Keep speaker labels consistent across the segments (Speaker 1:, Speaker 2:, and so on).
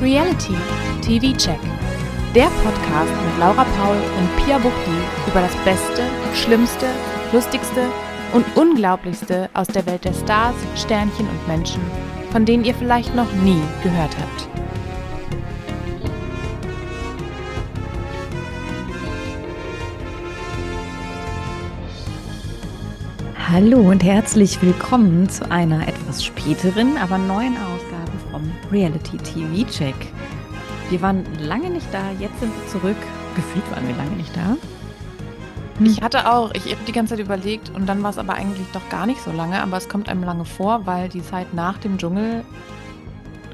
Speaker 1: Reality TV Check. Der Podcast mit Laura Paul und Pia Buchti über das Beste, Schlimmste, Lustigste und Unglaublichste aus der Welt der Stars, Sternchen und Menschen, von denen ihr vielleicht noch nie gehört habt.
Speaker 2: Hallo und herzlich willkommen zu einer etwas späteren, aber neuen Ausgabe Reality TV Check. Wir waren lange nicht da, jetzt sind wir zurück. Gefühlt waren wir lange nicht da.
Speaker 1: Ich hatte auch, ich habe die ganze Zeit überlegt und dann war es aber eigentlich doch gar nicht so lange, aber es kommt einem lange vor, weil die Zeit nach dem Dschungel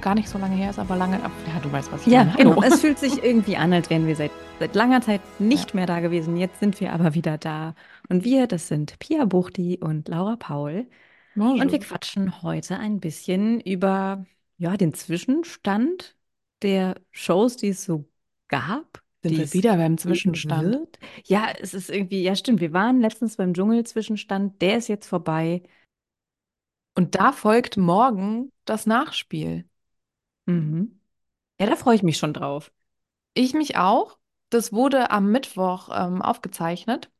Speaker 1: gar nicht so lange her ist, aber lange ab. Ja, du weißt, was ich
Speaker 2: Ja,
Speaker 1: meine.
Speaker 2: genau.
Speaker 1: Hallo.
Speaker 2: Es fühlt sich irgendwie an, als wären wir seit, seit langer Zeit nicht mehr da gewesen. Jetzt sind wir aber wieder da. Und wir, das sind Pia Buchti und Laura Paul.
Speaker 1: Bonjour.
Speaker 2: Und wir quatschen heute ein bisschen über ja, den Zwischenstand der Shows, die es so gab.
Speaker 1: Sind wir wieder beim Zwischenstand?
Speaker 2: wird. Ja, es ist irgendwie, ja, stimmt. Wir waren letztens beim Dschungel-Zwischenstand. Der ist jetzt vorbei.
Speaker 1: Und da folgt morgen das Nachspiel.
Speaker 2: Mhm. Ja, da freue ich mich schon drauf.
Speaker 1: Ich mich auch. Das wurde am Mittwoch ähm, aufgezeichnet.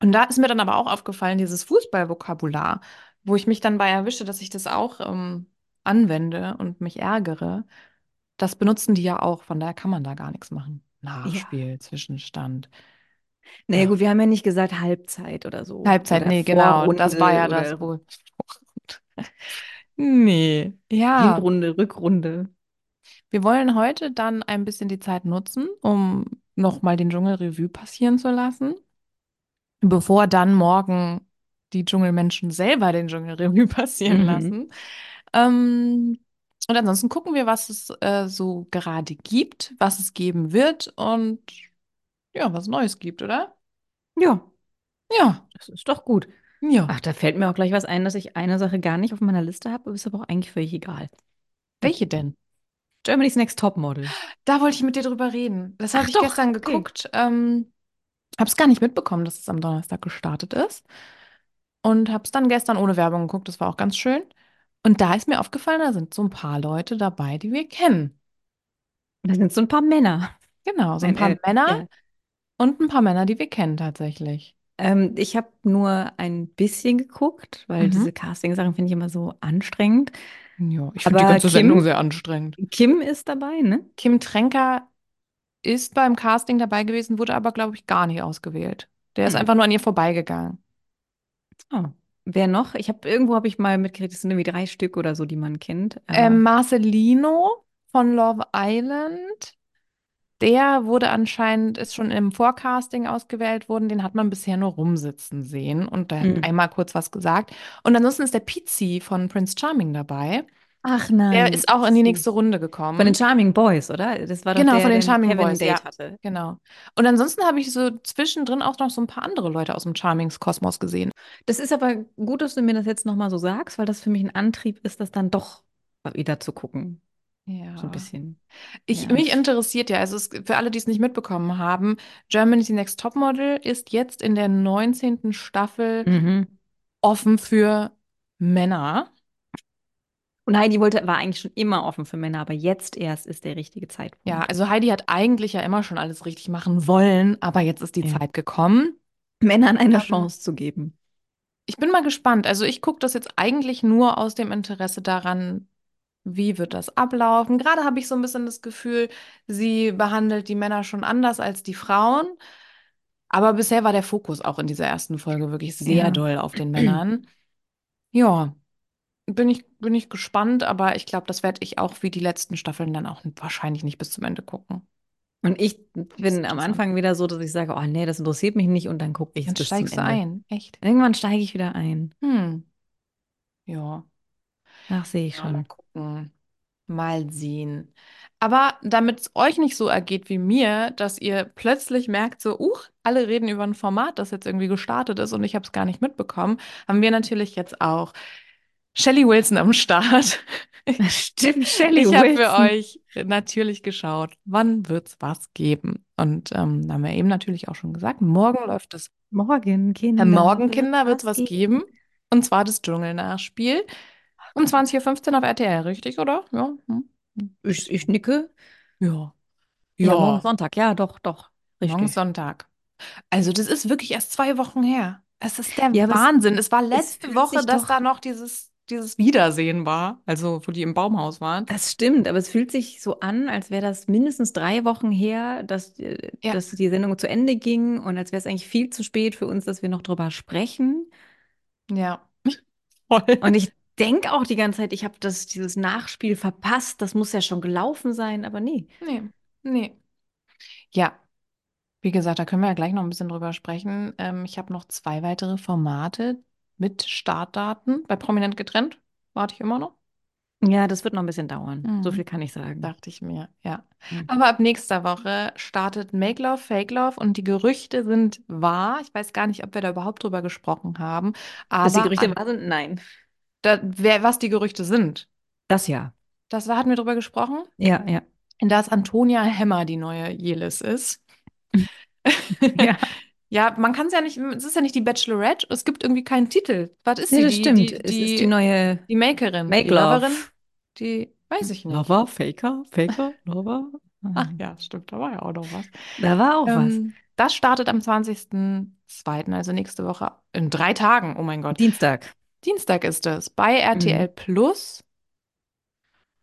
Speaker 1: Und da ist mir dann aber auch aufgefallen, dieses Fußballvokabular, wo ich mich dann bei erwische, dass ich das auch ähm, anwende und mich ärgere. Das benutzen die ja auch, von daher kann man da gar nichts machen. Nachspiel, Zwischenstand.
Speaker 2: Naja,
Speaker 1: Ja.
Speaker 2: gut, wir haben ja nicht gesagt Halbzeit oder so.
Speaker 1: Halbzeit,
Speaker 2: Oder
Speaker 1: nee, genau.
Speaker 2: Vorrunde
Speaker 1: Das war ja das wohl. Nee, ja.
Speaker 2: Hinrunde, Rückrunde.
Speaker 1: Wir wollen heute dann ein bisschen die Zeit nutzen, um nochmal den Dschungelrevue passieren zu lassen, bevor dann morgen die Dschungelmenschen selber den Dschungelrevue passieren
Speaker 2: Mhm.
Speaker 1: lassen. Ähm, und ansonsten gucken wir, was es äh, so gerade gibt, was es geben wird und ja, was Neues gibt, oder?
Speaker 2: Ja,
Speaker 1: Ja,
Speaker 2: das ist doch gut.
Speaker 1: ja.
Speaker 2: Ach, da fällt mir auch gleich was ein, dass ich eine Sache gar nicht auf meiner Liste habe, ist aber auch eigentlich völlig egal.
Speaker 1: Welche denn?
Speaker 2: Germany's Next Topmodel.
Speaker 1: Da wollte ich mit dir drüber reden. Das habe ich
Speaker 2: doch,
Speaker 1: gestern
Speaker 2: okay.
Speaker 1: geguckt. Ähm, habe es gar nicht mitbekommen, dass es am Donnerstag gestartet ist. Und habe es dann gestern ohne Werbung geguckt. Das war auch ganz schön. Und da ist mir aufgefallen, da sind so ein paar Leute dabei, die wir kennen.
Speaker 2: Da sind so ein paar Männer.
Speaker 1: Genau, so ein paar
Speaker 2: äh,
Speaker 1: Männer
Speaker 2: ja.
Speaker 1: und ein paar Männer, die wir kennen tatsächlich.
Speaker 2: Ähm, ich habe nur ein bisschen geguckt, weil
Speaker 1: Mhm.
Speaker 2: diese Casting-Sachen finde ich immer so anstrengend.
Speaker 1: Ja, ich
Speaker 2: finde die ganze
Speaker 1: ganze
Speaker 2: Sendung
Speaker 1: sehr anstrengend.
Speaker 2: Kim ist dabei, ne?
Speaker 1: Kim Tränker ist beim Casting dabei gewesen, wurde aber, glaube ich, gar nicht ausgewählt. Der ist
Speaker 2: Hm.
Speaker 1: einfach nur an ihr vorbeigegangen.
Speaker 2: Oh. Wer noch? Ich habe irgendwo habe ich mal mitgekriegt, es sind irgendwie drei Stück oder so, die man kennt.
Speaker 1: Ähm, Marcelino von Love Island, der wurde anscheinend, ist schon im Forecasting ausgewählt worden. Den hat man bisher nur rumsitzen sehen und da
Speaker 2: Mhm.
Speaker 1: einmal kurz was gesagt. Und ansonsten ist der Pizzi von Prince Charming dabei.
Speaker 2: Ach nein.
Speaker 1: Der ist auch in die nächste Runde gekommen.
Speaker 2: Von den Charming Boys, oder? Das war doch
Speaker 1: Genau,
Speaker 2: der,
Speaker 1: von den Charming
Speaker 2: Kevin
Speaker 1: Boys,
Speaker 2: Date
Speaker 1: ja.
Speaker 2: hatte.
Speaker 1: Genau. Und ansonsten habe ich so zwischendrin auch noch so ein paar andere Leute aus dem Charmings-Kosmos gesehen.
Speaker 2: Das ist aber gut, dass du mir das jetzt nochmal so sagst, weil das für mich ein Antrieb ist, das dann doch wieder zu gucken.
Speaker 1: Ja.
Speaker 2: So ein bisschen.
Speaker 1: Ich,
Speaker 2: Ja.
Speaker 1: mich interessiert ja, also es, für alle, die es nicht mitbekommen haben, Germany's Next Topmodel ist jetzt in der 19. Staffel
Speaker 2: Mhm.
Speaker 1: offen für Männer.
Speaker 2: Und Heidi wollte, war eigentlich schon immer offen für Männer, aber jetzt erst ist der richtige Zeitpunkt.
Speaker 1: Ja, also Heidi hat eigentlich ja immer schon alles richtig machen wollen, aber jetzt ist die
Speaker 2: Ja.
Speaker 1: Zeit gekommen.
Speaker 2: Männern eine
Speaker 1: Ähm,
Speaker 2: Chance zu geben.
Speaker 1: Ich bin mal gespannt. Also ich gucke das jetzt eigentlich nur aus dem Interesse daran, wie wird das ablaufen. Gerade habe ich so ein bisschen das Gefühl, sie behandelt die Männer schon anders als die Frauen. Aber bisher war der Fokus auch in dieser ersten Folge wirklich sehr
Speaker 2: Ja.
Speaker 1: doll auf den Männern. Ja, bin ich, bin ich gespannt, aber ich glaube, das werde ich auch wie die letzten Staffeln dann auch wahrscheinlich nicht bis zum Ende gucken.
Speaker 2: Und ich bin am. Anfang wieder so, dass ich sage, oh nee, das interessiert mich nicht und dann gucke ich
Speaker 1: Dann
Speaker 2: bis zum
Speaker 1: steigst du
Speaker 2: Ende.
Speaker 1: ein, echt.
Speaker 2: Irgendwann steige ich wieder ein.
Speaker 1: Hm. Ja.
Speaker 2: Ach, sehe ich
Speaker 1: Ja, mal
Speaker 2: schon.
Speaker 1: gucken. Mal sehen. Aber damit es euch nicht so ergeht wie mir, dass ihr plötzlich merkt, so, uch, alle reden über ein Format, das jetzt irgendwie gestartet ist und ich habe es gar nicht mitbekommen, haben wir natürlich jetzt auch Shelley Wilson am Start.
Speaker 2: Stimmt, Shelley
Speaker 1: Ich habe für
Speaker 2: Wilson.
Speaker 1: euch natürlich geschaut, wann wird's was geben. Und ähm, da haben wir eben natürlich auch schon gesagt, morgen läuft es
Speaker 2: Morgen, Kinder.
Speaker 1: Herr Morgen,
Speaker 2: wird
Speaker 1: Kinder, wird es was geben. Und zwar das Dschungelnachspiel. Um 20.15 Uhr auf RTL, richtig, oder? Ja. hm.
Speaker 2: Ich, ich nicke.
Speaker 1: Ja.
Speaker 2: Ja, morgen
Speaker 1: Ja,
Speaker 2: Sonntag. Ja, doch, doch.
Speaker 1: morgen
Speaker 2: Richtig.
Speaker 1: Sonntag. Also, das ist wirklich erst zwei Wochen her. Es ist der
Speaker 2: Ja, aber es,
Speaker 1: Wahnsinn. Es war
Speaker 2: es
Speaker 1: letzte Woche, dass da noch dieses, dieses Wiedersehen war. Also, wo die im Baumhaus waren.
Speaker 2: Das stimmt, aber es fühlt sich so an, als wäre das mindestens drei Wochen her, dass, äh,
Speaker 1: Ja,
Speaker 2: dass die Sendung zu Ende ging und als wäre es eigentlich viel zu spät für uns, dass wir noch drüber sprechen.
Speaker 1: ja. Voll.
Speaker 2: Und ich denke auch die ganze Zeit, ich habe das, dieses Nachspiel verpasst. Das muss ja schon gelaufen sein, aber nee.
Speaker 1: Nee, nee. Ja, wie gesagt, da können wir ja gleich noch ein bisschen drüber sprechen. Ähm, ich habe noch zwei weitere Formate mit Startdaten bei Prominent getrennt. Warte ich immer noch.
Speaker 2: Ja, das wird noch ein bisschen dauern. So viel
Speaker 1: Mhm.
Speaker 2: kann ich sagen.
Speaker 1: Dachte ich mir, ja.
Speaker 2: Hm.
Speaker 1: Aber ab nächster Woche startet Make Love, Fake Love und die Gerüchte sind wahr. Ich weiß gar nicht, ob wir da überhaupt drüber gesprochen haben.
Speaker 2: Dass die
Speaker 1: Aber
Speaker 2: Gerüchte
Speaker 1: an,
Speaker 2: wahr sind? Nein.
Speaker 1: da, wer, was die Gerüchte sind,
Speaker 2: Das ja.
Speaker 1: das hatten wir drüber gesprochen.
Speaker 2: Ja, ja.
Speaker 1: Dass Antonia Hemmer die neue Jelis ist.
Speaker 2: Ja.
Speaker 1: Ja, man kann es ja nicht, es ist ja nicht die Bachelorette, es gibt irgendwie keinen Titel. Was ist
Speaker 2: Nee,
Speaker 1: sie?
Speaker 2: das
Speaker 1: Die,
Speaker 2: stimmt.
Speaker 1: die,
Speaker 2: Es ist die
Speaker 1: die,
Speaker 2: neue
Speaker 1: die Makerin, die
Speaker 2: Make Love.
Speaker 1: Loverin, die, weiß ich nicht.
Speaker 2: Lover, Faker, Faker, Lover.
Speaker 1: Ach ja, stimmt, da war ja auch noch was.
Speaker 2: Da war auch was.
Speaker 1: Ähm, das startet am 20.02., also nächste Woche, in drei Tagen, oh mein Gott.
Speaker 2: Dienstag.
Speaker 1: Dienstag ist es, bei RTL
Speaker 2: Mhm.
Speaker 1: Plus.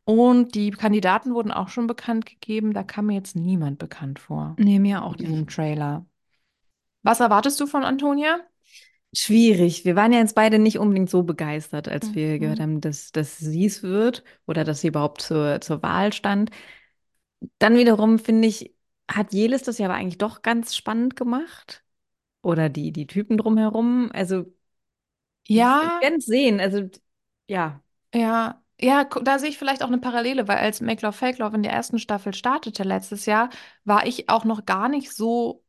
Speaker 1: Und die Kandidaten wurden auch schon bekannt gegeben. Da kam mir jetzt niemand bekannt vor
Speaker 2: Nee, mir auch
Speaker 1: in diesem
Speaker 2: nicht.
Speaker 1: Trailer. Was erwartest du von Antonia?
Speaker 2: Schwierig. Wir waren ja jetzt beide nicht unbedingt so begeistert, als wir gehört
Speaker 1: Mhm.
Speaker 2: haben, dass, dass sie es wird oder dass sie überhaupt zur, zur Wahl stand. Dann wiederum finde ich, hat Jelis das ja aber eigentlich doch ganz spannend gemacht. Oder die, die Typen drumherum. Also, wir
Speaker 1: Ja,
Speaker 2: werden es sehen. Also, ja.
Speaker 1: ja, ja, da sehe ich vielleicht auch eine Parallele, weil als Make Love Fake Love in der ersten Staffel startete letztes Jahr, war ich auch noch gar nicht so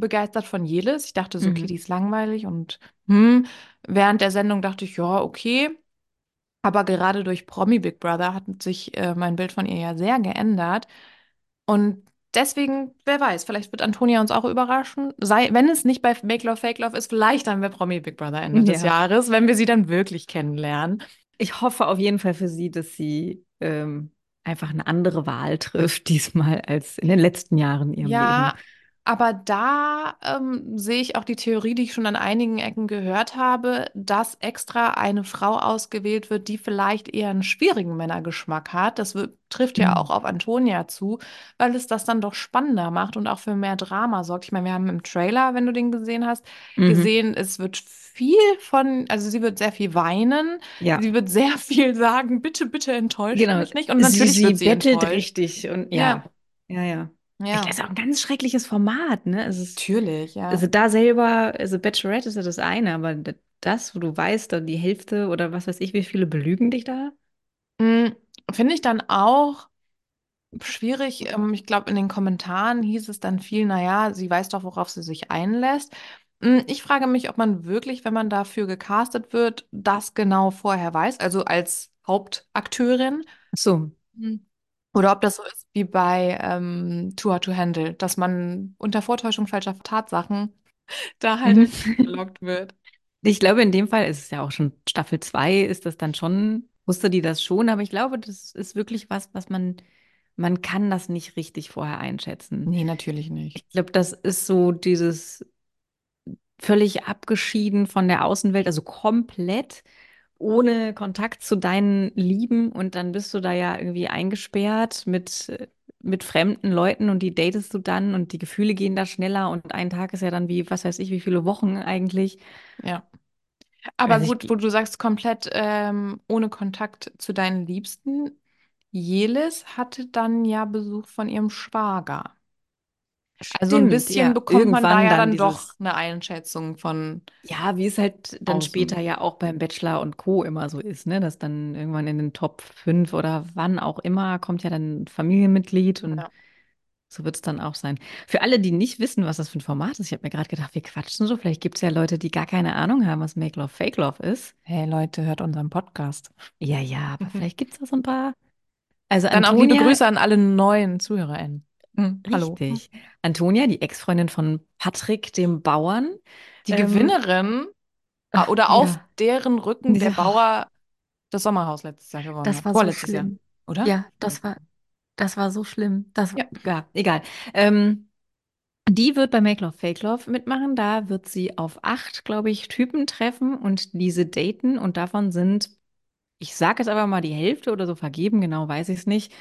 Speaker 1: begeistert von Jelis. Ich dachte so, okay,
Speaker 2: Mhm.
Speaker 1: die ist langweilig und hm, während der Sendung dachte ich, ja, okay. Aber gerade durch Promi Big Brother hat sich äh, mein Bild von ihr ja sehr geändert. Und deswegen, wer weiß, vielleicht wird Antonia uns auch überraschen. Sei, wenn es nicht bei Make Love Fake Love ist, vielleicht dann bei Promi Big Brother Ende des
Speaker 2: Ja.
Speaker 1: Jahres, wenn wir sie dann wirklich kennenlernen.
Speaker 2: Ich hoffe auf jeden Fall für sie, dass sie ähm, einfach eine andere Wahl trifft diesmal als in den letzten Jahren in ihrem Leben.
Speaker 1: Ja, aber da ähm, sehe ich auch die Theorie, die ich schon an einigen Ecken gehört habe, dass extra eine Frau ausgewählt wird, die vielleicht eher einen schwierigen Männergeschmack hat. Das wird, trifft ja auch
Speaker 2: Mhm.
Speaker 1: auf Antonia zu, weil es das dann doch spannender macht und auch für mehr Drama sorgt. Ich meine, wir haben im Trailer, wenn du den gesehen hast,
Speaker 2: Mhm.
Speaker 1: gesehen, es wird viel von, also sie wird sehr viel weinen,
Speaker 2: Ja,
Speaker 1: sie wird sehr viel sagen, bitte, bitte enttäuscht
Speaker 2: genau.
Speaker 1: mich nicht. Und
Speaker 2: Sie,
Speaker 1: natürlich
Speaker 2: sie
Speaker 1: wird sie
Speaker 2: bettelt
Speaker 1: enttäuscht.
Speaker 2: richtig und
Speaker 1: Ja,
Speaker 2: ja, ja, ja.
Speaker 1: Ja,
Speaker 2: Das ist auch ein ganz schreckliches Format, ne? Es ist,
Speaker 1: natürlich, ja.
Speaker 2: also da selber, also Bachelorette ist ja das eine, aber das, wo du weißt, da die Hälfte oder was weiß ich, wie viele belügen dich da?
Speaker 1: Mm, Finde ich dann auch schwierig. Ähm, ich glaube, in den Kommentaren hieß es dann viel, naja, sie weiß doch, worauf sie sich einlässt. Mm, Ich frage mich, ob man wirklich, wenn man dafür gecastet wird, das genau vorher weiß, also als Hauptakteurin.
Speaker 2: Ach so.
Speaker 1: Oder ob das so ist wie bei ähm, Too Hard to Handle, dass man unter Vortäuschung falscher Tatsachen da halt
Speaker 2: Mhm.
Speaker 1: gelockt wird.
Speaker 2: Ich glaube, in dem Fall ist es ja auch schon Staffel 2, ist das dann schon, wusste die das schon, aber ich glaube, das ist wirklich was, was man, man kann das nicht richtig vorher einschätzen.
Speaker 1: Nee, natürlich nicht.
Speaker 2: Ich glaube, das ist so dieses völlig abgeschieden von der Außenwelt, also komplett ohne Kontakt zu deinen Lieben und dann bist du da ja irgendwie eingesperrt mit, mit fremden Leuten und die datest du dann und die Gefühle gehen da schneller und ein Tag ist ja dann wie, was weiß ich, wie viele Wochen eigentlich.
Speaker 1: Ja. Aber
Speaker 2: Also ich,
Speaker 1: gut, wo du sagst, komplett ähm, ohne Kontakt zu deinen Liebsten. Jelis hatte dann ja Besuch von ihrem Schwager. Also ein bisschen
Speaker 2: ja,
Speaker 1: bekommt man da ja
Speaker 2: dann
Speaker 1: dann doch
Speaker 2: dieses,
Speaker 1: eine Einschätzung von
Speaker 2: ja, wie es halt dann später
Speaker 1: außen.
Speaker 2: ja auch beim Bachelor und Co. immer so ist, ne, dass dann irgendwann in den Top 5 oder wann auch immer kommt ja dann ein Familienmitglied und
Speaker 1: Ja.
Speaker 2: So wird es dann auch sein. Für alle, die nicht wissen, was das für ein Format ist, ich habe mir gerade gedacht, wir quatschen so. Vielleicht gibt es ja Leute, die gar keine Ahnung haben, was Make Love, Fake Love ist.
Speaker 1: Hey Leute, hört unseren Podcast.
Speaker 2: Ja, ja, aber vielleicht gibt es da so ein paar. Also
Speaker 1: Dann auch liebe
Speaker 2: Antonia,
Speaker 1: Grüße an alle neuen ZuhörerInnen. Hm, hallo.
Speaker 2: richtig. Antonia, die Ex-Freundin von Patrick, dem Bauern.
Speaker 1: Die
Speaker 2: Ähm,
Speaker 1: Gewinnerin ah,
Speaker 2: ach,
Speaker 1: oder auf
Speaker 2: ja,
Speaker 1: deren Rücken der
Speaker 2: diese, oh,
Speaker 1: Bauer das Sommerhaus letztes Jahr gewonnen
Speaker 2: das war so
Speaker 1: Vorletztes Jahr.
Speaker 2: schlimm.
Speaker 1: oder?
Speaker 2: Ja, das war, das war so schlimm. Das war,
Speaker 1: Ja.
Speaker 2: ja, egal. Ähm, die wird bei Make Love Fake Love mitmachen. Da wird sie auf acht, glaube ich, Typen treffen und diese daten. Und davon sind, ich sage jetzt aber mal die Hälfte oder so vergeben, genau weiß ich es nicht.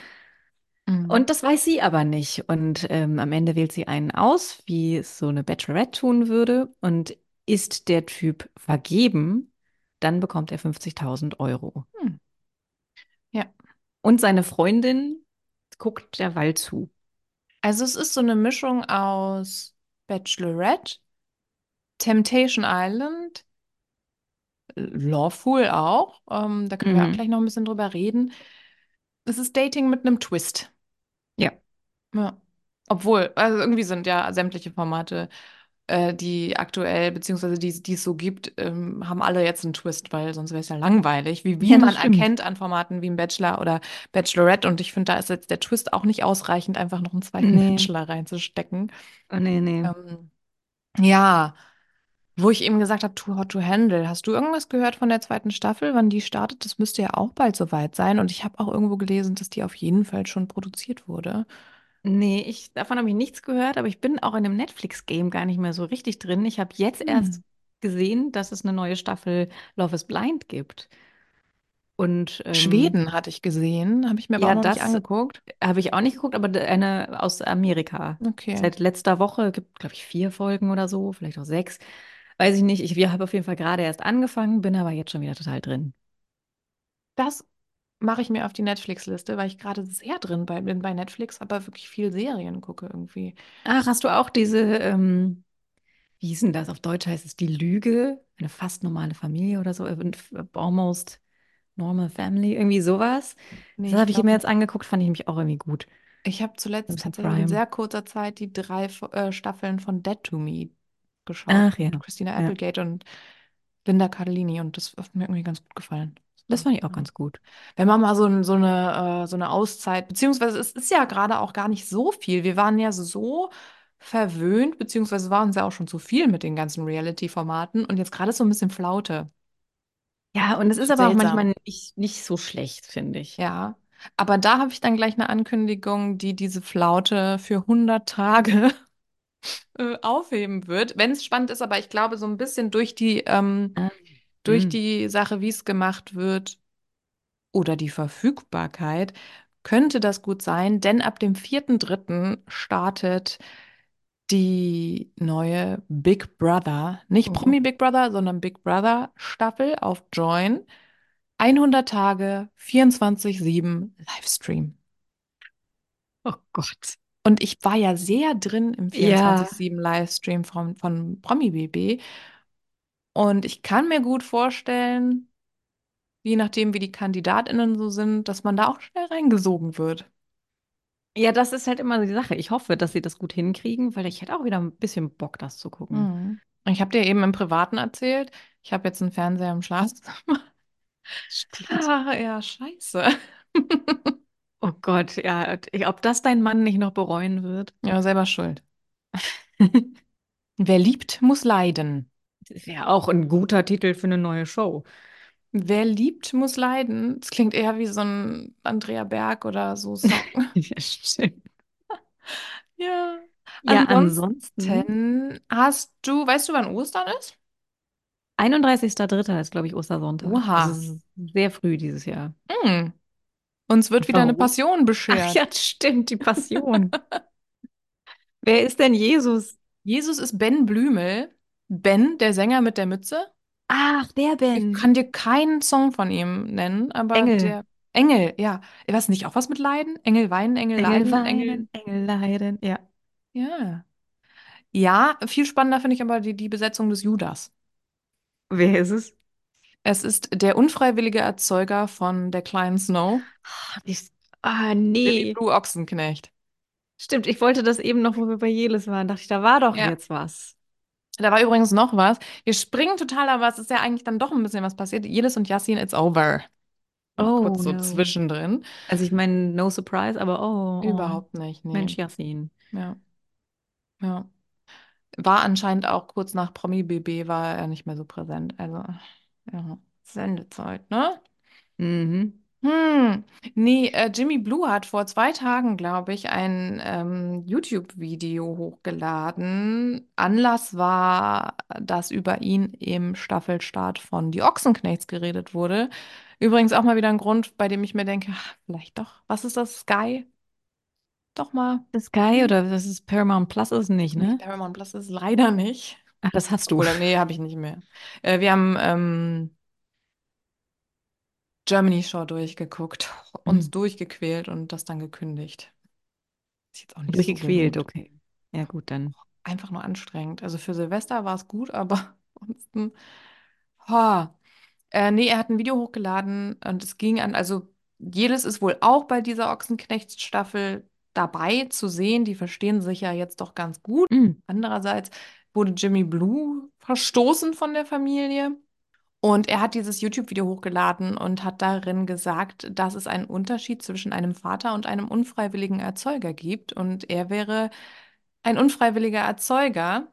Speaker 1: Mhm.
Speaker 2: Und das weiß sie aber nicht. Und ähm, am Ende wählt sie einen aus, wie es so eine Bachelorette tun würde. Und ist der Typ vergeben, dann bekommt er 50.000 Euro.
Speaker 1: Hm. Ja.
Speaker 2: Und seine Freundin guckt derweil zu.
Speaker 1: Also es ist so eine Mischung aus Bachelorette, Temptation Island, Lawful auch. Ähm, da können wir auch
Speaker 2: Mhm.
Speaker 1: gleich noch ein bisschen drüber reden. Es ist Dating mit einem Twist.
Speaker 2: Ja.
Speaker 1: Obwohl, also irgendwie sind ja sämtliche Formate, äh, die aktuell, beziehungsweise die, die es so gibt, ähm, haben alle jetzt einen Twist, weil sonst wäre es ja langweilig, wie, wie
Speaker 2: ja,
Speaker 1: man
Speaker 2: stimmt.
Speaker 1: erkennt an Formaten wie im Bachelor oder Bachelorette. Und ich finde, da ist jetzt der Twist auch nicht ausreichend, einfach noch einen zweiten
Speaker 2: Nee,
Speaker 1: Bachelor reinzustecken.
Speaker 2: oh, nee, nee.
Speaker 1: Ähm, ja, wo ich eben gesagt habe, Too Hot to Handle. Hast du irgendwas gehört von der zweiten Staffel, wann die startet? Das müsste ja auch bald soweit sein. Und ich habe auch irgendwo gelesen, dass die auf jeden Fall schon produziert wurde.
Speaker 2: Nee, ich, davon habe ich nichts gehört, aber ich bin auch in dem Netflix-Game gar nicht mehr so richtig drin. Ich habe jetzt
Speaker 1: Hm.
Speaker 2: erst gesehen, dass es eine neue Staffel Love is Blind gibt. Und ähm,
Speaker 1: Schweden hatte ich gesehen, habe ich mir aber auch
Speaker 2: ja,
Speaker 1: noch nicht
Speaker 2: das
Speaker 1: angeguckt.
Speaker 2: habe ich auch nicht geguckt, aber eine aus Amerika.
Speaker 1: Okay.
Speaker 2: Seit letzter Woche gibt, glaube ich, vier Folgen oder so, vielleicht auch sechs. Weiß ich nicht. Ich habe auf jeden Fall gerade erst angefangen, bin aber jetzt schon wieder total drin.
Speaker 1: Das mache ich mir auf die Netflix-Liste, weil ich gerade sehr drin bei, bin bei Netflix, aber wirklich viel Serien gucke irgendwie.
Speaker 2: Ach, hast du auch diese, ähm, wie hieß denn das? Auf Deutsch heißt es die Lüge, eine fast normale Familie oder so, äh, almost normal family, irgendwie sowas.
Speaker 1: Nee,
Speaker 2: Das habe ich mir jetzt angeguckt, fand ich nämlich auch irgendwie gut.
Speaker 1: Ich habe zuletzt tatsächlich in sehr kurzer Zeit die drei äh, Staffeln von Dead to Me geschaut
Speaker 2: Ach ja,
Speaker 1: Christina
Speaker 2: ja.
Speaker 1: Applegate und Linda Cardellini und das hat mir irgendwie ganz gut gefallen. Das
Speaker 2: fand ich auch ganz gut.
Speaker 1: Wenn man mal so, ein, so eine, äh, so eine Auszeit, beziehungsweise es ist ja gerade auch gar nicht so viel. Wir waren ja so verwöhnt, beziehungsweise war uns ja auch schon zu viel mit den ganzen Reality-Formaten und jetzt gerade ist so ein bisschen Flaute.
Speaker 2: Ja, und es ist aber auch
Speaker 1: Seltsam.
Speaker 2: manchmal nicht, nicht so schlecht, finde ich.
Speaker 1: Ja. Aber da habe ich dann gleich eine Ankündigung, die diese Flaute für hundert Tage äh, aufheben wird. Wenn es spannend ist, aber ich glaube, so ein bisschen durch die, ähm,
Speaker 2: Ah,
Speaker 1: durch
Speaker 2: hm.
Speaker 1: die Sache, wie es gemacht wird, oder die Verfügbarkeit könnte das gut sein, denn ab dem vierten Dritten startet die neue Big Brother, nicht
Speaker 2: Oh,
Speaker 1: Promi Big Brother, sondern Big Brother Staffel auf Join. 100 Tage, 24/7 Livestream.
Speaker 2: oh Gott.
Speaker 1: Und ich war ja sehr drin im
Speaker 2: Ja,
Speaker 1: 24/7 Livestream von, von Promi BB. Und ich kann mir gut vorstellen, je nachdem, wie die KandidatInnen so sind, dass man da auch schnell reingesogen wird.
Speaker 2: ja, das ist halt immer die Sache. Ich hoffe, dass sie das gut hinkriegen, weil ich hätte auch wieder ein bisschen Bock, das zu gucken.
Speaker 1: Mhm. Ich habe dir eben im Privaten erzählt, ich habe jetzt einen Fernseher im Schlafzimmer.
Speaker 2: Stimmt.
Speaker 1: Ah, ja, scheiße.
Speaker 2: Oh Gott, ja, ob das dein Mann nicht noch bereuen wird.
Speaker 1: Ja, selber schuld. Wer liebt, muss leiden.
Speaker 2: Das wäre auch ein guter Titel für eine neue Show.
Speaker 1: Wer liebt, muss leiden. Das klingt eher wie so ein Andrea Berg oder so Song.
Speaker 2: Ja, stimmt.
Speaker 1: Ja.
Speaker 2: Ja, ansonsten,
Speaker 1: Ansonsten hast du, weißt du, wann Ostern ist?
Speaker 2: 31.03. ist, glaube ich, Ostersonntag. Also
Speaker 1: Oha.
Speaker 2: es ist sehr früh dieses Jahr.
Speaker 1: Hm. Uns wird wieder eine? Passion
Speaker 2: Ach
Speaker 1: beschert.
Speaker 2: ja, stimmt, die Passion. Wer ist denn Jesus?
Speaker 1: Jesus ist Ben Blümel. Ben, der Sänger mit der Mütze.
Speaker 2: Ach, der
Speaker 1: Ich
Speaker 2: Ben.
Speaker 1: kann dir keinen Song von ihm nennen, aber
Speaker 2: Engel.
Speaker 1: der Engel, ja. Was nicht auch was mit Leiden? Engel weinen, Engel
Speaker 2: Engel
Speaker 1: leiden, Engel.
Speaker 2: weinen, Engel leiden. Ja.
Speaker 1: Ja. Ja, viel spannender finde ich aber die, die Besetzung des Judas.
Speaker 2: Wer ist es?
Speaker 1: Es ist der unfreiwillige Erzeuger von der kleinen Snow,
Speaker 2: Ah, ich, ah,
Speaker 1: Billy
Speaker 2: nee.
Speaker 1: Blue Ochsenknecht.
Speaker 2: Stimmt, ich wollte das eben noch, wo wir bei Jelis waren. Dachte ich, da war doch
Speaker 1: Ja.
Speaker 2: jetzt was.
Speaker 1: Da war übrigens noch was. Wir springen total, aber es ist ja eigentlich dann doch ein bisschen was passiert. Jelis und Yassin, it's over.
Speaker 2: Oh
Speaker 1: kurz so
Speaker 2: no.
Speaker 1: zwischendrin.
Speaker 2: Also ich meine, no surprise, aber oh, oh.
Speaker 1: Überhaupt nicht, nee.
Speaker 2: Mensch, Yassin.
Speaker 1: Ja, ja. War anscheinend auch kurz nach Promi BB war er nicht mehr so präsent. Also, ja, Sendezeit, ne?
Speaker 2: Mhm.
Speaker 1: Hm, nee, äh, Jimmy Blue hat vor zwei Tagen, glaube ich, ein ähm, YouTube-Video hochgeladen. Anlass war, dass über ihn im Staffelstart von Die Ochsenknechts geredet wurde. Übrigens auch mal wieder ein Grund, bei dem ich mir denke, ach, vielleicht doch, was ist das, Sky? Doch mal.
Speaker 2: Das Sky
Speaker 1: Hm?
Speaker 2: oder das ist Paramount Plus ist nicht,
Speaker 1: Nee,
Speaker 2: ne?
Speaker 1: Paramount Plus ist leider nicht.
Speaker 2: Ach, das hast du.
Speaker 1: Obwohl, nee, habe ich nicht mehr. Äh, wir haben ähm, Germany Show durchgeguckt, uns
Speaker 2: Hm.
Speaker 1: durchgequält und das dann gekündigt. Ist jetzt auch nicht so
Speaker 2: Durchgequält,
Speaker 1: gelohnt.
Speaker 2: okay. Ja, gut, dann.
Speaker 1: Einfach nur anstrengend. Also für Silvester war es gut, aber ansonsten. Ha. Äh, nee, er hat ein Video hochgeladen und es ging an, also Jelis ist wohl auch bei dieser Ochsenknecht-Staffel dabei zu sehen. Die verstehen sich ja jetzt doch ganz gut.
Speaker 2: Hm.
Speaker 1: Andererseits wurde Jimmy Blue verstoßen von der Familie. Und er hat dieses YouTube-Video hochgeladen und hat darin gesagt, dass es einen Unterschied zwischen einem Vater und einem unfreiwilligen Erzeuger gibt. Und er wäre ein unfreiwilliger Erzeuger,